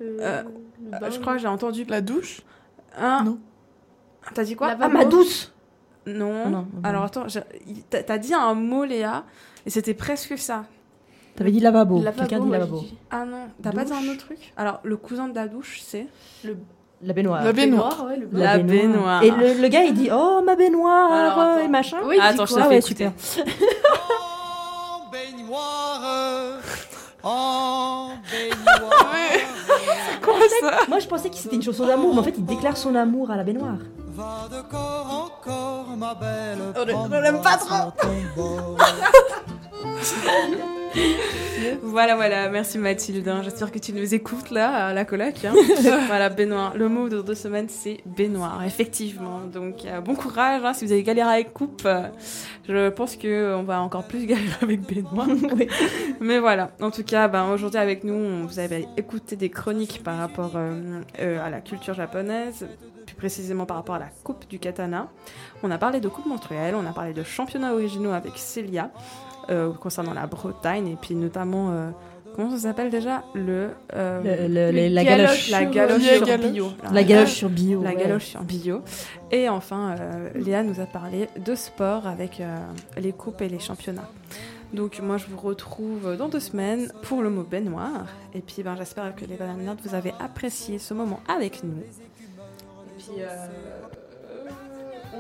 Euh, Le bain. je crois que j'ai entendu. La douche Un... Non. T'as dit quoi La Ah, ma douce Non. Ah non. Alors attends, t'as dit un mot Léa et c'était presque ça. T'avais dit lavabo. Lavabo, Quelqu'un dit lavabo. Ah non, t'as pas dit un autre truc? Alors le cousin de la douche c'est? La baignoire. La baignoire. ouais, le. La baignoire. Et le, le gars, il dit Oh, ma baignoire Alors, euh, et machin. Oui, il dit Attends, je te Ah fais ouais, écouter. super. En baignoire, en baignoire. Quoi ça? Moi, je pensais que c'était une chanson d'amour, mais en fait, il déclare son amour à la baignoire. Va de corps en corps, ma belle, On l'aime pas trop. Voilà, voilà, merci Mathilde. hein. J'espère que tu nous écoutes là, à la coloc. hein. voilà, baignoire. Le mot de deux semaines, c'est baignoire, effectivement. Donc, euh, bon courage hein, si vous avez galéré avec coupe. euh, je pense qu'on va encore plus galérer avec baignoire. Mais voilà, en tout cas, ben, aujourd'hui avec nous, on- vous avez écouté des chroniques par rapport euh, euh, à la culture japonaise, plus précisément par rapport à la coupe du katana. On a parlé de coupe menstruelle, on a parlé de championnats originaux avec Célia, euh, concernant la Bretagne, et puis notamment, euh, comment ça s'appelle déjà Le... la galoche. la sur- galoche sur galoche. bio. La galoche sur bio. La ouais. galoche sur bio. Et enfin, euh, Léa nous a parlé de sport avec les coupes et les championnats. Donc moi je vous retrouve dans deux semaines pour le mot baignoire. Et puis ben, j'espère que les bananes vous avez apprécié ce moment avec nous. Et puis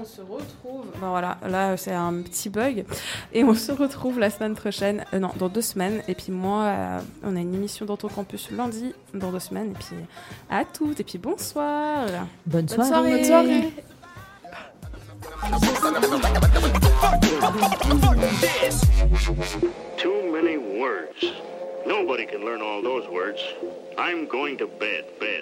on se retrouve. Ben voilà, là c'est un petit bug. Et on se retrouve la semaine prochaine. euh, non, dans deux semaines. Et puis moi, euh, on a une émission dans ton campus lundi dans deux semaines. Et puis à toutes. Et puis bonsoir. Bonne Bonne soirée. Bonne soirée. Too many words. Nobody can learn all those words. I'm going to bed, bed.